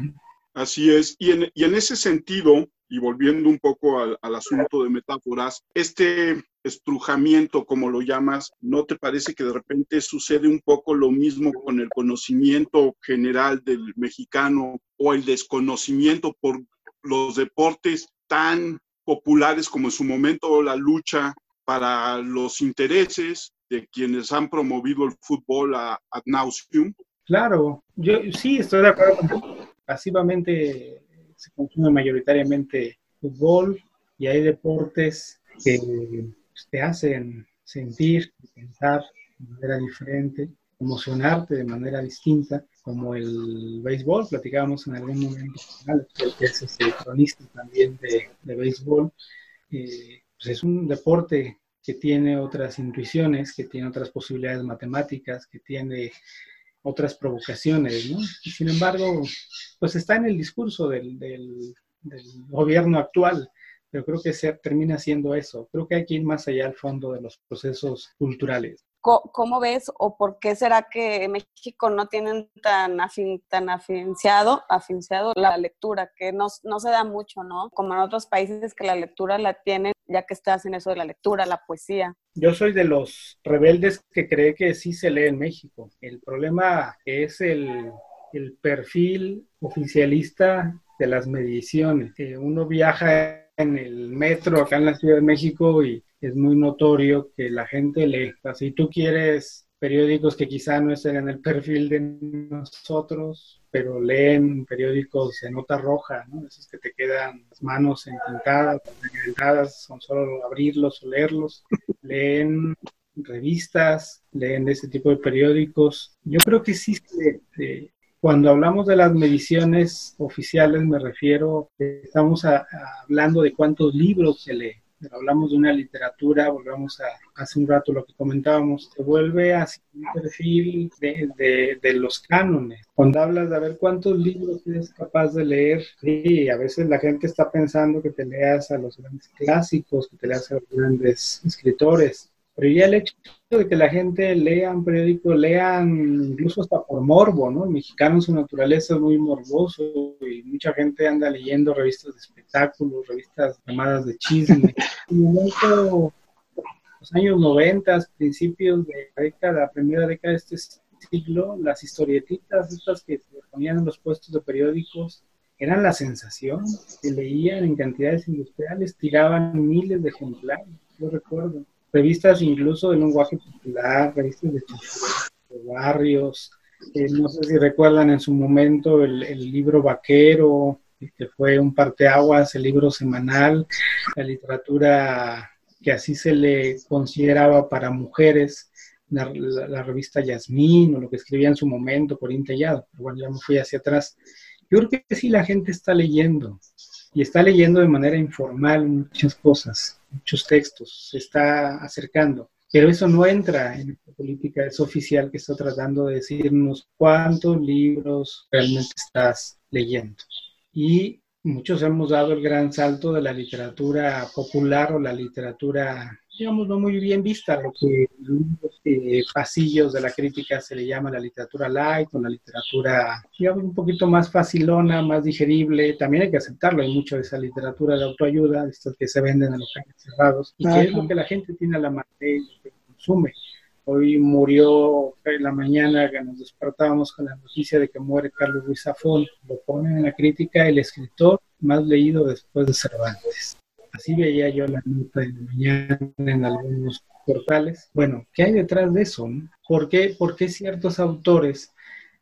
Así es, y en, y en, ese sentido, y volviendo un poco al, al, asunto de metáforas, este estrujamiento, como lo llamas, ¿no te parece que de repente sucede un poco lo mismo con el conocimiento general del mexicano o el desconocimiento por los deportes tan populares como en su momento la lucha para los intereses de quienes han promovido el fútbol a ad nauseum. Claro, yo sí estoy de acuerdo. Pasivamente se consume mayoritariamente fútbol y hay deportes que pues, te hacen sentir, pensar de manera diferente, emocionarte de manera distinta, como el béisbol, platicábamos en algún momento, que es este cronista también de, béisbol, eh, pues es un deporte que tiene otras intuiciones, que tiene otras posibilidades matemáticas, que tiene otras provocaciones, ¿no? Y sin embargo, pues está en el discurso del, del, del gobierno actual, pero creo que se termina siendo eso. Creo que hay que ir más allá al fondo de los procesos culturales. ¿Cómo ves o por qué será que México no tienen tan, afin, tan afinciado, afinciado la lectura, que no, no, se da mucho, ¿no? Como en otros países que la lectura la tienen, ya que estás en eso de la lectura, la poesía. Yo soy de los rebeldes que cree que sí se lee en México. El problema es el, el perfil oficialista de las mediciones. uno viaja en el metro acá en la Ciudad de México y es muy notorio que la gente lee. si tú quieres periódicos que quizá no estén en el perfil de nosotros, pero leen periódicos de nota roja, ¿no? Esos que te quedan las manos entintadas, son solo abrirlos o leerlos. Leen revistas, leen ese tipo de periódicos. Yo creo que sí, cuando hablamos de las mediciones oficiales, me refiero, estamos hablando de cuántos libros se lee hablamos de una literatura, volvamos a hace un rato lo que comentábamos, te vuelve a un perfil de, de, los cánones. Cuando hablas de a ver cuántos libros eres capaz de leer, sí, a veces la gente está pensando que te leas a los grandes clásicos, que te leas a los grandes escritores, pero ya el hecho de que la gente lea un periódico, lean incluso hasta por morbo, ¿no? El mexicano en su naturaleza es muy morboso y mucha gente anda leyendo revistas de espectáculos, revistas llamadas de chisme. En momento, los años 90, principios de la década, primera década de este siglo, las historietitas estas que se ponían en los puestos de periódicos eran la sensación, se leían en cantidades industriales, tiraban miles de ejemplares, yo recuerdo revistas incluso de lenguaje popular, revistas de, barrios. Eh, no sé si recuerdan en su momento el, libro vaquero, que fue un parteaguas, el libro semanal, la literatura que así se le consideraba para mujeres, la, revista Yasmín o lo que escribía en su momento por Intellado. Pero bueno, ya me fui hacia atrás. Yo creo que sí la gente está leyendo y está leyendo de manera informal muchas cosas, muchos textos, se está acercando. Pero eso no entra en esta política, es oficial que está tratando de decirnos cuántos libros realmente estás leyendo. Y muchos hemos dado el gran salto de la literatura popular o la literatura, digamos, no muy bien vista, lo que en eh, pasillos de la crítica se le llama la literatura light o la literatura, digamos, un poquito más facilona, más digerible. También hay que aceptarlo, hay mucho de esa literatura de autoayuda, estas que se venden en los locales cerrados, y que es lo que la gente tiene a la mano que consume. Hoy murió en la mañana que nos despertábamos con la noticia de que muere Carlos Ruiz Zafón. Lo ponen en la crítica el escritor más leído después de Cervantes. Así veía yo la nota de mañana en algunos portales. Bueno, ¿qué hay detrás de eso? ¿Por, qué, ¿Por qué ciertos autores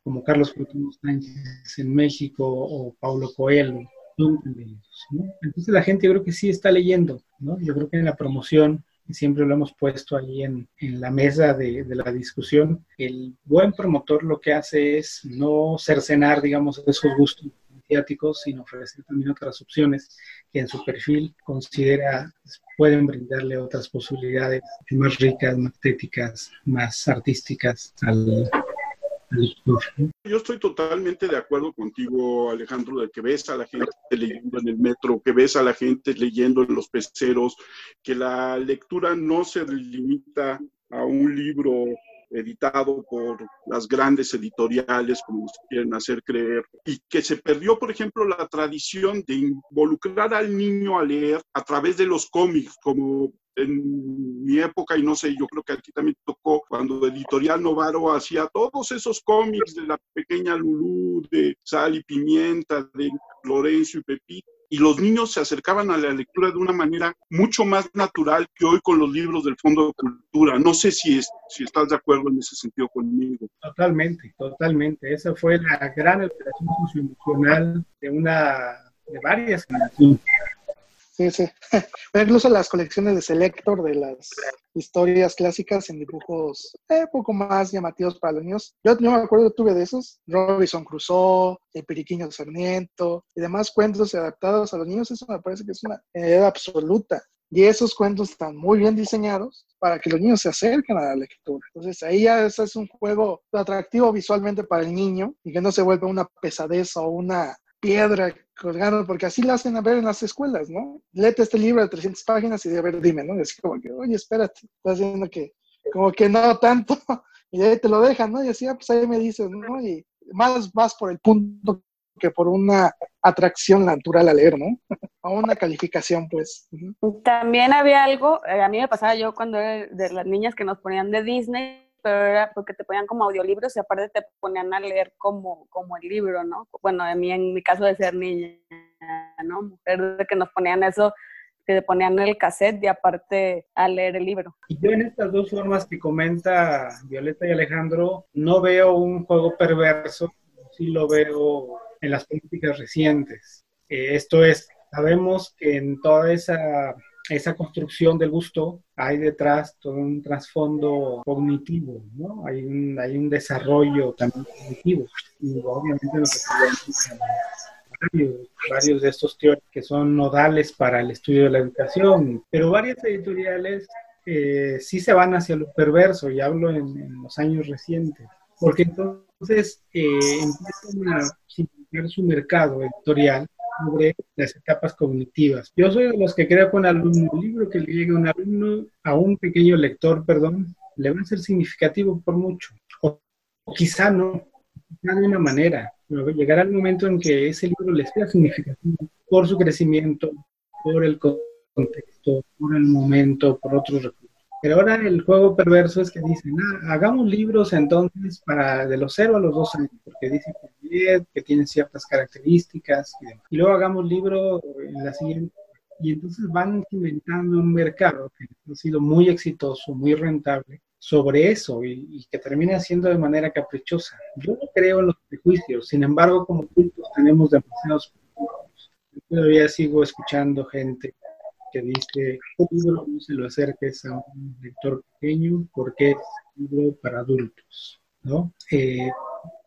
como Carlos Coutinho Sánchez en México o Paulo Coelho son leídos? Entonces la gente yo creo que sí está leyendo. ¿no? Yo creo que en la promoción siempre lo hemos puesto ahí en, en la mesa de, de, la discusión, el buen promotor lo que hace es no cercenar, digamos, esos gustos mediáticos, sino ofrecer también otras opciones que en su perfil considera pueden brindarle otras posibilidades más ricas, más estéticas, más artísticas al, yo estoy totalmente de acuerdo contigo, Alejandro, de que ves a la gente leyendo en el metro, que ves a la gente leyendo en los peceros, que la lectura no se limita a un libro editado por las grandes editoriales, como nos quieren hacer creer, y que se perdió, por ejemplo, la tradición de involucrar al niño a leer a través de los cómics, como en mi época, y no sé, yo creo que aquí también tocó, cuando Editorial Novaro hacía todos esos cómics de la pequeña Lulú, de Sal y Pimienta, de Lorenzo y Pepito, y los niños se acercaban a la lectura de una manera mucho más natural que hoy con los libros del Fondo de Cultura. No sé si, es, si estás de acuerdo en ese sentido conmigo. Totalmente, totalmente. Esa fue la gran operación socioemocional de una de varias generaciones. Sí, sí. Incluso las colecciones de Selector de las historias clásicas en dibujos un poco más llamativos para los niños. Yo, yo me acuerdo, tuve de esos, Robinson Crusoe, El Periquiño Sarmiento y demás cuentos adaptados a los niños. Eso me parece que es una edad absoluta. Y esos cuentos están muy bien diseñados para que los niños se acerquen a la lectura. Entonces ahí ya es un juego atractivo visualmente para el niño y que no se vuelva una pesadez o una piedra colgando, porque así lo hacen a ver en las escuelas, ¿no? Léete este libro de 300 páginas y de ver, dime, ¿no? Y así como que, oye, espérate, estás haciendo que, como que no tanto, y ahí te lo dejan, ¿no? Y así, ah, pues ahí me dices, ¿no? Y más vas por el punto que por una atracción natural a leer, ¿no? o una calificación, pues. También había algo, eh, a mí me pasaba yo cuando era de las niñas que nos ponían de Disney, pero era porque te ponían como audiolibros y aparte te ponían a leer como, como el libro, ¿no? Bueno, a mí en mi caso de ser niña, ¿no? Mujer de que nos ponían eso, que te ponían el cassette y aparte a leer el libro. Y yo en estas dos formas que comenta Violeta y Alejandro, no veo un juego perverso, sí lo veo en las políticas recientes. Eh, esto es, sabemos que en toda esa esa construcción del gusto hay detrás todo un trasfondo cognitivo, ¿no? Hay un, hay un desarrollo también cognitivo. Y obviamente lo que varios, de estos teóricos que son nodales para el estudio de la educación, pero varias editoriales eh, sí se van hacia lo perverso, y hablo en, los años recientes, porque entonces eh, empiezan a simplificar su mercado editorial sobre las etapas cognitivas. Yo soy de los que creo que un alumno, un libro que le llegue a un alumno, a un pequeño lector, perdón, le va a ser significativo por mucho. O, quizá no, quizá de una manera. Llegará el momento en que ese libro le sea significativo por su crecimiento, por el contexto, por el momento, por otros recursos. Pero ahora el juego perverso es que dicen, ah, hagamos libros entonces para de los 0 a los 2 años, porque dicen que, tienen ciertas características, y, luego hagamos libro en la siguiente. Y entonces van inventando un mercado que ha sido muy exitoso, muy rentable sobre eso y, que termina siendo de manera caprichosa. Yo no creo en los prejuicios, sin embargo, como cultos tenemos demasiados todavía sigo escuchando gente que dice, un libro no se lo acerques a un lector pequeño porque es un libro para adultos, ¿no? Eh,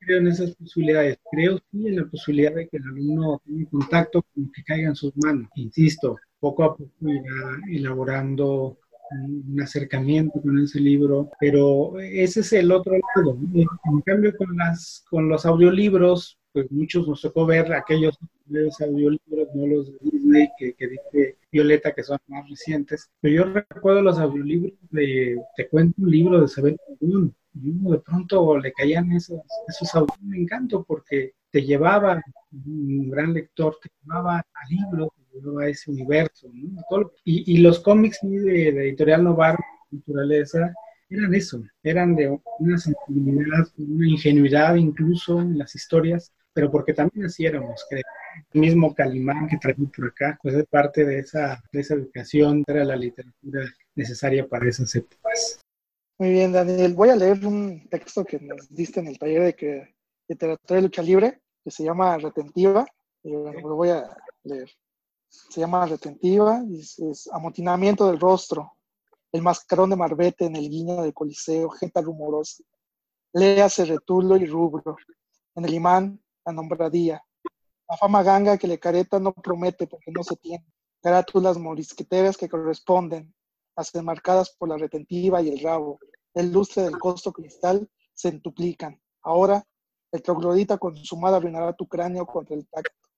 creo en esas posibilidades, creo sí en la posibilidad de que el alumno tenga contacto con que caiga en sus manos. Insisto, poco a poco irá elaborando un acercamiento con ese libro, pero ese es el otro lado. En cambio, con, las, con los audiolibros, pues muchos nos tocó ver aquellos audiolibros, no los de Disney que, que dice Violeta, que son más recientes. Pero yo recuerdo los audiolibros de Te cuento un libro de Saber y de pronto le caían esos, esos audios. Me encanto porque te llevaba, un gran lector, te llevaba a libros, te llevaba a ese universo. ¿no? Y, y, los cómics de, Editorial Novar, Naturaleza, eran eso, eran de una sensibilidad, una ingenuidad incluso en las historias pero porque también así éramos, que el mismo Calimán que traemos por acá, pues es parte de esa, de esa educación, era la literatura necesaria para esas épocas. Muy bien, Daniel. Voy a leer un texto que nos diste en el taller de que literatura de lucha libre, que se llama Retentiva, y bueno, lo voy a leer. Se llama Retentiva, y es, Amotinamiento del rostro, el mascarón de Marbete en el guiño del Coliseo, gente rumorosa. Léase retulo y rubro. En el imán, la nombradía. La fama ganga que le careta no promete porque no se tiene. Carátulas morisqueteras que corresponden, las enmarcadas por la retentiva y el rabo. El lustre del costo cristal se entuplican. Ahora, el troglodita consumado arruinará tu cráneo contra el tracto.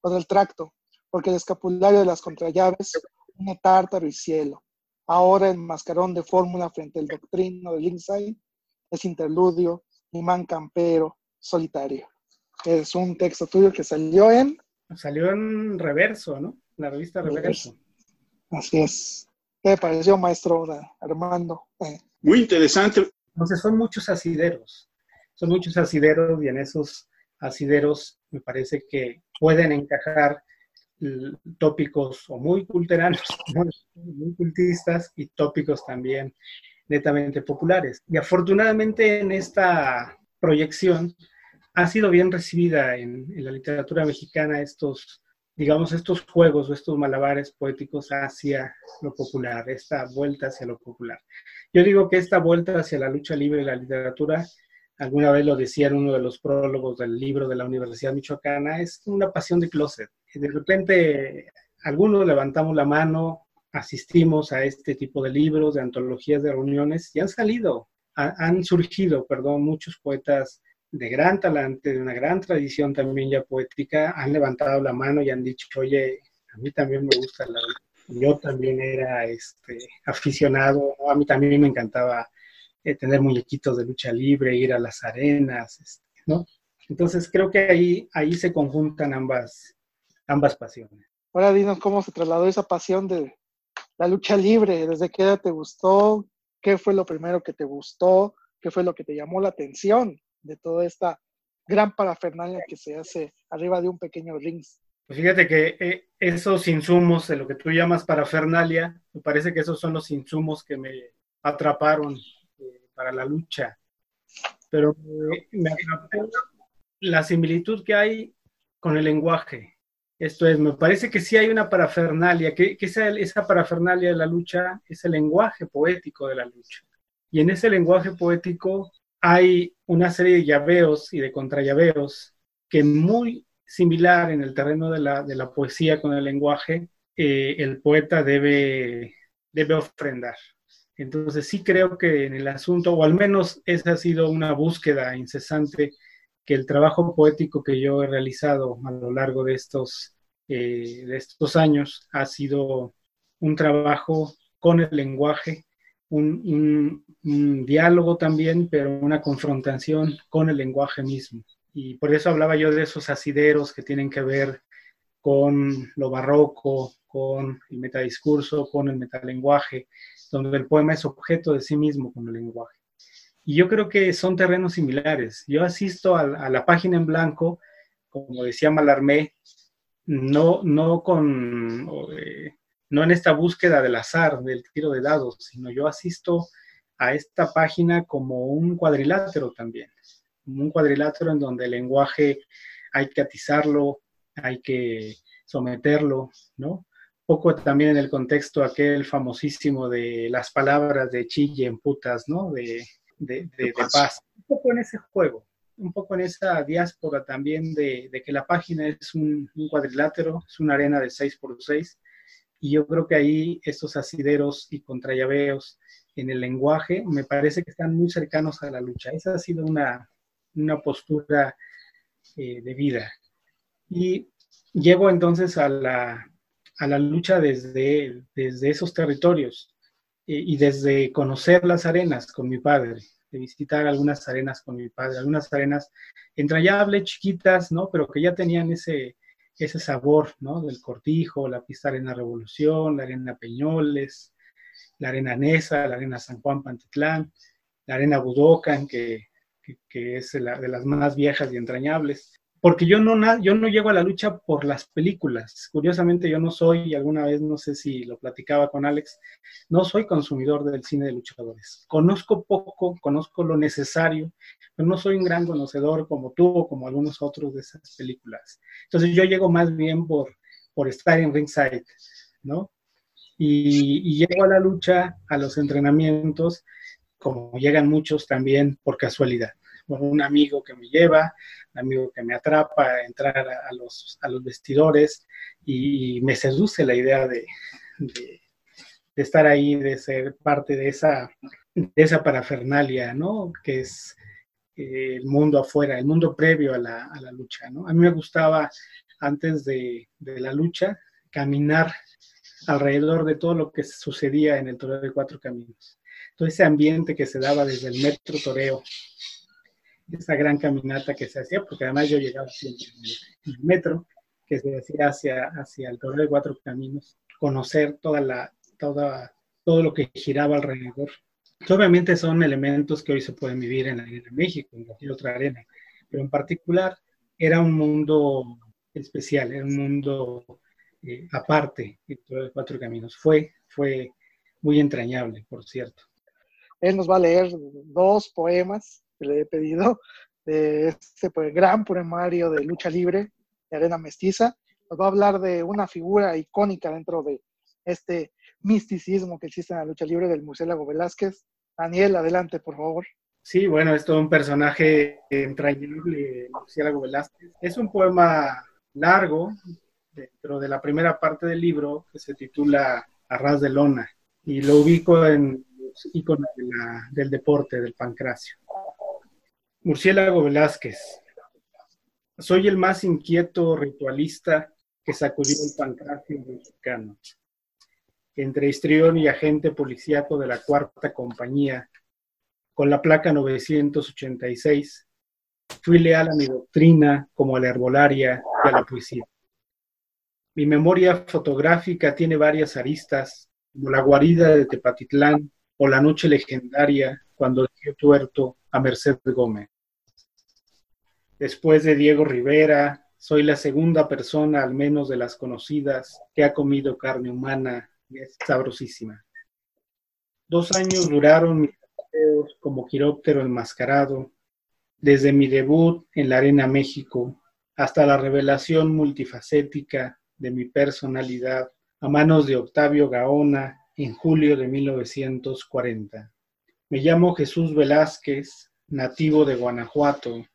Contra el tracto, porque el escapulario de las contrallaves une tártaro y cielo. Ahora el mascarón de fórmula frente al doctrino del insight es interludio, imán campero, solitario es un texto tuyo que salió en... Salió en Reverso, ¿no? La revista Reverso. Así es. ¿Qué le pareció, maestro Armando? Eh. Muy interesante. Entonces son muchos asideros, son muchos asideros y en esos asideros me parece que pueden encajar tópicos o muy culteranos, muy cultistas y tópicos también netamente populares. Y afortunadamente en esta proyección ha sido bien recibida en, la literatura mexicana estos, digamos, estos juegos o estos malabares poéticos hacia lo popular, esta vuelta hacia lo popular. Yo digo que esta vuelta hacia la lucha libre y la literatura, alguna vez lo decía en uno de los prólogos del libro de la Universidad Michoacana, es una pasión de closet. De repente, algunos levantamos la mano, asistimos a este tipo de libros, de antologías, de reuniones, y han salido, han surgido, perdón, muchos poetas de gran talante, de una gran tradición también ya poética, han levantado la mano y han dicho, oye, a mí también me gusta la... Yo también era este, aficionado, a mí también me encantaba eh, tener muñequitos de lucha libre, ir a las arenas, este, ¿no? Entonces creo que ahí, ahí se conjuntan ambas, ambas pasiones. Ahora dinos cómo se trasladó esa pasión de la lucha libre, desde qué edad te gustó, qué fue lo primero que te gustó, qué fue lo que te llamó la atención de toda esta gran parafernalia que se hace arriba de un pequeño ring. Pues fíjate que eh, esos insumos de lo que tú llamas parafernalia, me parece que esos son los insumos que me atraparon eh, para la lucha. Pero me, atrapó la similitud que hay con el lenguaje. Esto es, me parece que sí hay una parafernalia, que, que esa, esa parafernalia de la lucha es el lenguaje poético de la lucha. Y en ese lenguaje poético hay una serie de llaveos y de contrallaveos que muy similar en el terreno de la, de la poesía con el lenguaje, eh, el poeta debe, debe ofrendar. Entonces sí creo que en el asunto, o al menos esa ha sido una búsqueda incesante, que el trabajo poético que yo he realizado a lo largo de estos, eh, de estos años ha sido un trabajo con el lenguaje un, diálogo también, pero una confrontación con el lenguaje mismo. Y por eso hablaba yo de esos asideros que tienen que ver con lo barroco, con el metadiscurso, con el metalenguaje, donde el poema es objeto de sí mismo con el lenguaje. Y yo creo que son terrenos similares. Yo asisto a, la página en blanco, como decía Malarmé, no, no con eh, no en esta búsqueda del azar, del tiro de dados, sino yo asisto a esta página como un cuadrilátero también, un cuadrilátero en donde el lenguaje hay que atizarlo, hay que someterlo, ¿no? poco también en el contexto aquel famosísimo de las palabras de Chille en putas, ¿no? De, de, paz. Un poco en ese juego, un poco en esa diáspora también de, que la página es un, cuadrilátero, es una arena de 6x6, y yo creo que ahí estos asideros y contrallaveos en el lenguaje me parece que están muy cercanos a la lucha. Esa ha sido una, una postura eh, de vida. Y llego entonces a la, a la lucha desde, desde esos territorios eh, y desde conocer las arenas con mi padre, de visitar algunas arenas con mi padre, algunas arenas entrañables, chiquitas, ¿no? Pero que ya tenían ese, ese sabor, ¿no? Del cortijo, la pista Arena Revolución, la Arena Peñoles, la Arena Nesa, la Arena San Juan Pantitlán, la Arena Budokan, que, que, es la, de las más viejas y entrañables porque yo no, yo no llego a la lucha por las películas. Curiosamente, yo no soy, y alguna vez no sé si lo platicaba con Alex, no soy consumidor del cine de luchadores. Conozco poco, conozco lo necesario, pero no soy un gran conocedor como tú o como algunos otros de esas películas. Entonces yo llego más bien por, estar en ringside, ¿no? Y llego a la lucha, a los entrenamientos, como llegan muchos también por casualidad un amigo que me lleva, un amigo que me atrapa a entrar a, los, a los vestidores y, me seduce la idea de, de, estar ahí, de ser parte de esa, de esa parafernalia, ¿no? Que es eh, el mundo afuera, el mundo previo a la, a la, lucha, ¿no? A mí me gustaba, antes de, de la lucha, caminar alrededor de todo lo que sucedía en el Toreo de Cuatro Caminos. Todo ese ambiente que se daba desde el metro Toreo esa gran caminata que se hacía, porque además yo llegaba siempre en el, metro, que se hacía hacia, hacia el Torre de Cuatro Caminos, conocer toda la, toda, todo lo que giraba alrededor. obviamente son elementos que hoy se pueden vivir en la Arena México, en cualquier otra arena, pero en particular era un mundo especial, era un mundo eh, aparte, el Torre de Cuatro Caminos. Fue, fue muy entrañable, por cierto. Él nos va a leer dos poemas que le he pedido, de este pues, gran poemario de lucha libre de Arena Mestiza. Nos va a hablar de una figura icónica dentro de este misticismo que existe en la lucha libre del Murciélago Velázquez. Daniel, adelante, por favor. Sí, bueno, es todo un personaje entrañable, Murciélago Velázquez. Es un poema largo, dentro de la primera parte del libro, que se titula Arras de Lona, y lo ubico en los iconos del deporte, del pancracio. Murciélago Velázquez. Soy el más inquieto ritualista que sacudió el pancracio mexicano. Entre histrión y agente policíaco de la cuarta compañía, con la placa 986, fui leal a mi doctrina como a la herbolaria y a la poesía. Mi memoria fotográfica tiene varias aristas, como la guarida de Tepatitlán o la noche legendaria cuando dio tuerto a Merced Gómez. Después de Diego Rivera, soy la segunda persona, al menos de las conocidas, que ha comido carne humana es sabrosísima. Dos años duraron mis paseos como quiróptero enmascarado, desde mi debut en la Arena México hasta la revelación multifacética de mi personalidad a manos de Octavio Gaona en julio de 1940. Me llamo Jesús Velázquez, nativo de Guanajuato,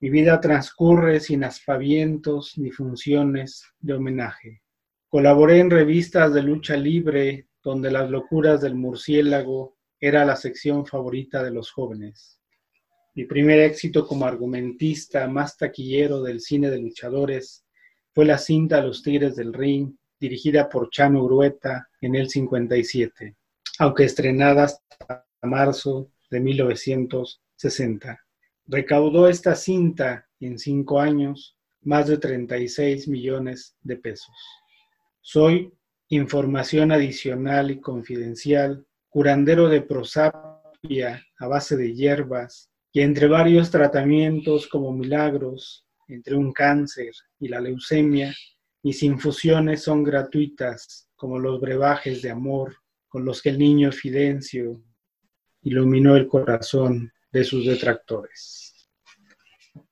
mi vida transcurre sin aspavientos ni funciones de homenaje. Colaboré en revistas de lucha libre donde las locuras del murciélago era la sección favorita de los jóvenes. Mi primer éxito como argumentista más taquillero del cine de luchadores fue la cinta Los Tigres del Ring, dirigida por Chano Urueta en el 57, aunque estrenada hasta marzo de 1960. Recaudó esta cinta en cinco años más de 36 millones de pesos. Soy información adicional y confidencial, curandero de prosapia a base de hierbas y entre varios tratamientos como milagros, entre un cáncer y la leucemia, mis infusiones son gratuitas como los brebajes de amor con los que el niño Fidencio iluminó el corazón de sus detractores.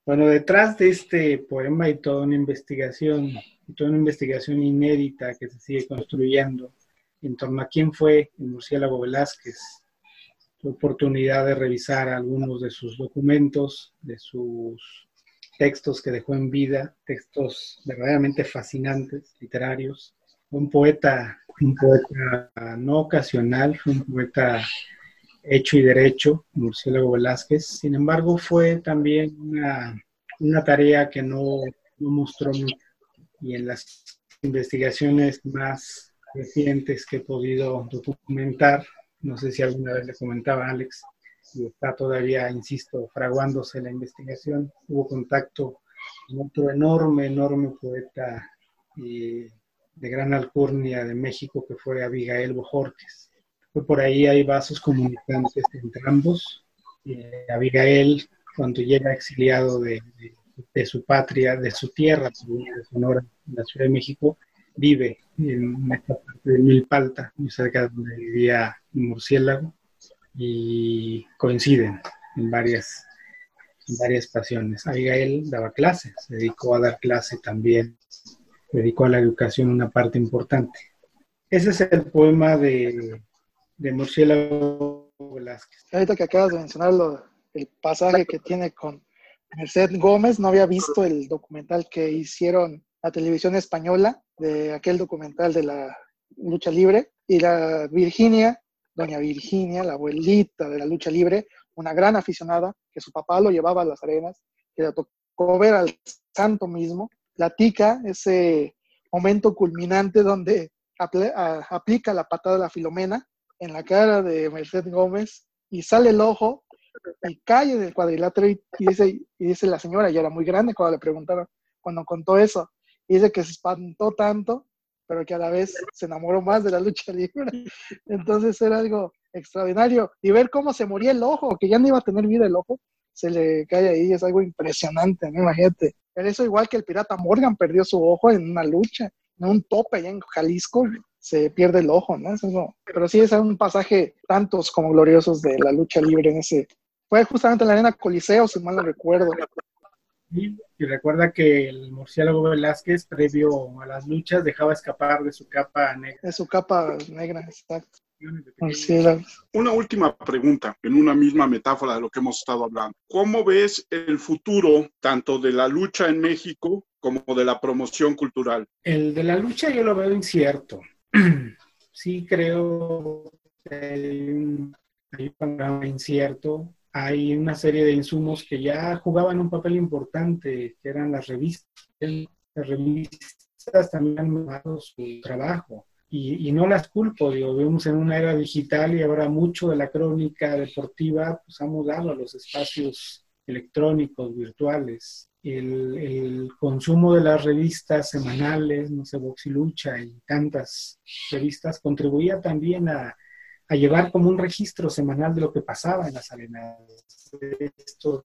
Bueno, detrás de este poema hay toda una investigación toda una investigación inédita que se sigue construyendo en torno a quién fue el murciélago Velázquez. Oportunidad de revisar algunos de sus documentos, de sus textos que dejó en vida, textos verdaderamente fascinantes, literarios. Un poeta, un poeta no ocasional, un poeta hecho y derecho, Murciélago Velázquez. Sin embargo, fue también una, una tarea que no, no mostró mucho. Y en las investigaciones más recientes que he podido documentar, no sé si alguna vez le comentaba Alex, y está todavía, insisto, fraguándose la investigación, hubo contacto con otro enorme, enorme poeta eh, de gran alcurnia de México que fue Abigail Bojorques. Por ahí hay vasos comunicantes entre ambos. Eh, Abigail, cuando llega exiliado de, su patria, de su tierra, de Sonora, en la Ciudad de México, vive en esta parte de Milpalta, muy cerca de donde vivía Murciélago, y coinciden en varias, en varias pasiones. Abigail daba clases, se dedicó a dar clase también, dedicó a la educación una parte importante. Ese es el poema de, de Murciélago Velázquez. Ahorita que acabas de mencionar el pasaje que tiene con Merced Gómez, no había visto el documental que hicieron la televisión española, de aquel documental de la lucha libre, y la Virginia doña Virginia, la abuelita de la lucha libre, una gran aficionada, que su papá lo llevaba a las arenas, que le tocó ver al santo mismo, platica ese momento culminante donde aplica la patada de la Filomena en la cara de Mercedes Gómez y sale el ojo y cae del cuadrilátero y, dice, y dice la señora, ya era muy grande cuando le preguntaron, cuando contó eso, y dice que se espantó tanto pero que a la vez se enamoró más de la lucha libre. Entonces era algo extraordinario. Y ver cómo se moría el ojo, que ya no iba a tener vida el ojo, se le cae ahí, es algo impresionante, ¿no? imagínate. Pero eso igual que el pirata Morgan perdió su ojo en una lucha, en un tope allá en Jalisco, se pierde el ojo, ¿no? Pero sí es un pasaje tantos como gloriosos de la lucha libre en ese... Fue justamente en la arena Coliseo, si mal no recuerdo. Y, recuerda que el murciélago Velázquez, previo a las luchas, dejaba escapar de su capa negra. De su capa negra, exacto. Una última pregunta, en una misma metáfora de lo que hemos estado hablando. ¿Cómo ves el futuro tanto de la lucha en México como de la promoción cultural? El de la lucha yo lo veo incierto. sí creo que hay un, panorama incierto hay una serie de insumos que ya jugaban un papel importante, que eran las revistas. Las revistas también han dado su trabajo. Y, no las culpo, digo, vivimos en una era digital y ahora mucho de la crónica deportiva pues ha mudado a los espacios electrónicos, virtuales. El, consumo de las revistas semanales, no sé, Boxilucha y tantas revistas contribuía también a, llevar como un registro semanal de lo que pasaba en las arenas, de estos,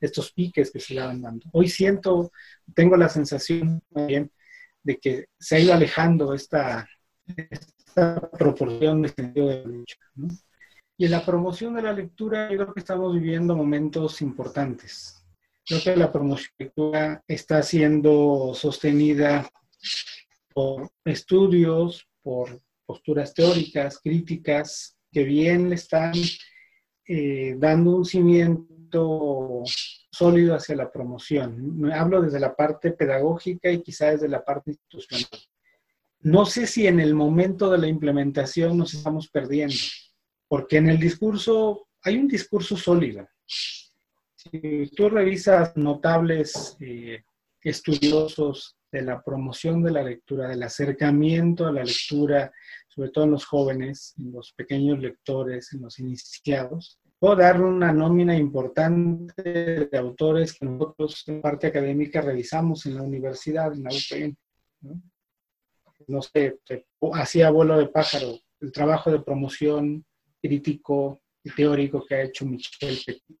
estos piques que se iban dando. Hoy siento, tengo la sensación también de que se ha ido alejando esta, esta proporción de sentido de lucha. Y en la promoción de la lectura, yo creo que estamos viviendo momentos importantes. Creo que la promoción está siendo sostenida por estudios, por posturas teóricas, críticas, que bien le están eh, dando un cimiento sólido hacia la promoción. Hablo desde la parte pedagógica y quizá desde la parte institucional. No sé si en el momento de la implementación nos estamos perdiendo, porque en el discurso hay un discurso sólido. Si tú revisas notables eh, estudiosos de la promoción de la lectura, del acercamiento a la lectura, sobre todo en los jóvenes, en los pequeños lectores, en los iniciados. Puedo dar una nómina importante de autores que nosotros en parte académica revisamos en la universidad, en la UPN. No, sé, hacía vuelo de pájaro, el trabajo de promoción crítico y teórico que ha hecho Michel Petit,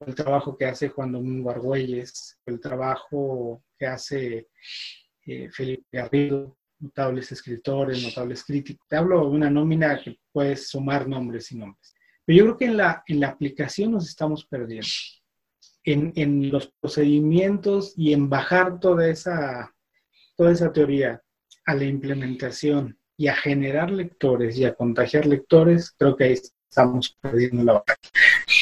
el trabajo que hace Juan Domingo Argüelles, el trabajo que hace eh, Felipe Garrido, notables escritores, notables críticos. Te hablo de una nómina que puedes sumar nombres y nombres. Pero yo creo que en la, en la aplicación nos estamos perdiendo. En, en los procedimientos y en bajar toda esa toda esa teoría a la implementación y a generar lectores y a contagiar lectores, creo que ahí estamos perdiendo la batalla.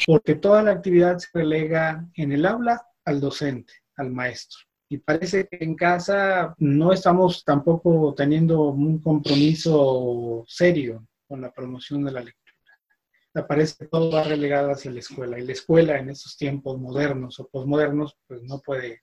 Porque toda la actividad se relega en el aula al docente, al maestro. Y parece que en casa no estamos tampoco teniendo un compromiso serio con la promoción de la lectura. Parece que todo va relegado hacia la escuela. Y la escuela en estos tiempos modernos o posmodernos, pues no puede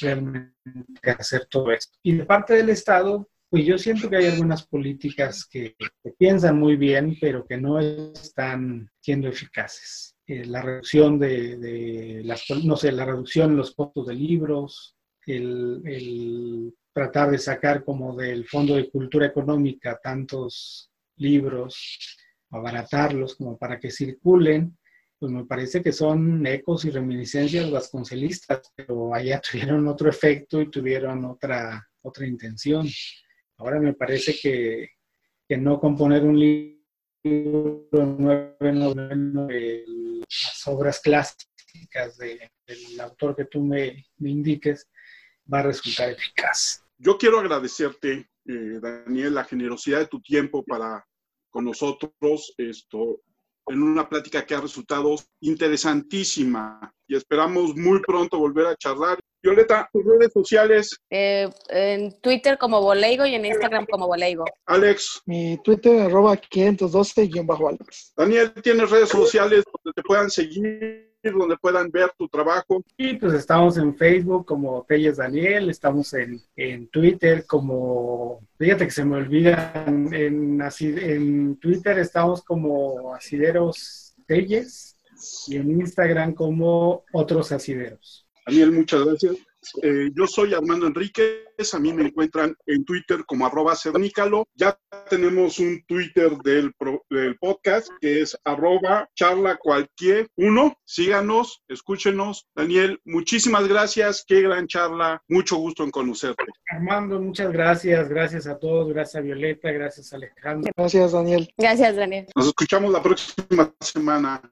realmente hacer todo esto. Y de parte del Estado, pues yo siento que hay algunas políticas que, piensan muy bien, pero que no están siendo eficaces. Eh, la reducción de, las, no sé, la reducción en los costos de libros, el, tratar de sacar como del Fondo de Cultura Económica tantos libros, abaratarlos como para que circulen, pues me parece que son ecos y reminiscencias vasconcelistas, pero allá tuvieron otro efecto y tuvieron otra, otra intención. Ahora me parece que, no componer un libro nuevo de las obras clásicas del autor que tú me, indiques va a resultar eficaz. Yo quiero agradecerte, eh, Daniel, la generosidad de tu tiempo para con nosotros esto, en una plática que ha resultado interesantísima y esperamos muy pronto volver a charlar Violeta, tus redes sociales. Eh, en Twitter como Boleigo y en Instagram como Boleigo. Alex. Mi Twitter arroba 512-Alex. Daniel, ¿tienes redes sociales donde te puedan seguir? donde puedan ver tu trabajo. Y pues estamos en Facebook como Telles Daniel, estamos en, en Twitter como, fíjate que se me olvida, en, en Twitter estamos como Asideros Telles y en Instagram como Otros Asideros. Daniel, muchas gracias. Eh, yo soy Armando Enríquez, a mí me encuentran en Twitter como arroba cernícalo. Ya tenemos un Twitter del, podcast que es arroba charla cualquier uno. Síganos, escúchenos. Daniel, muchísimas gracias, qué gran charla, mucho gusto en conocerte. Armando, muchas gracias, gracias a todos, gracias a Violeta, gracias a Alejandro. Gracias, Daniel. Gracias, Daniel. Nos escuchamos la próxima semana.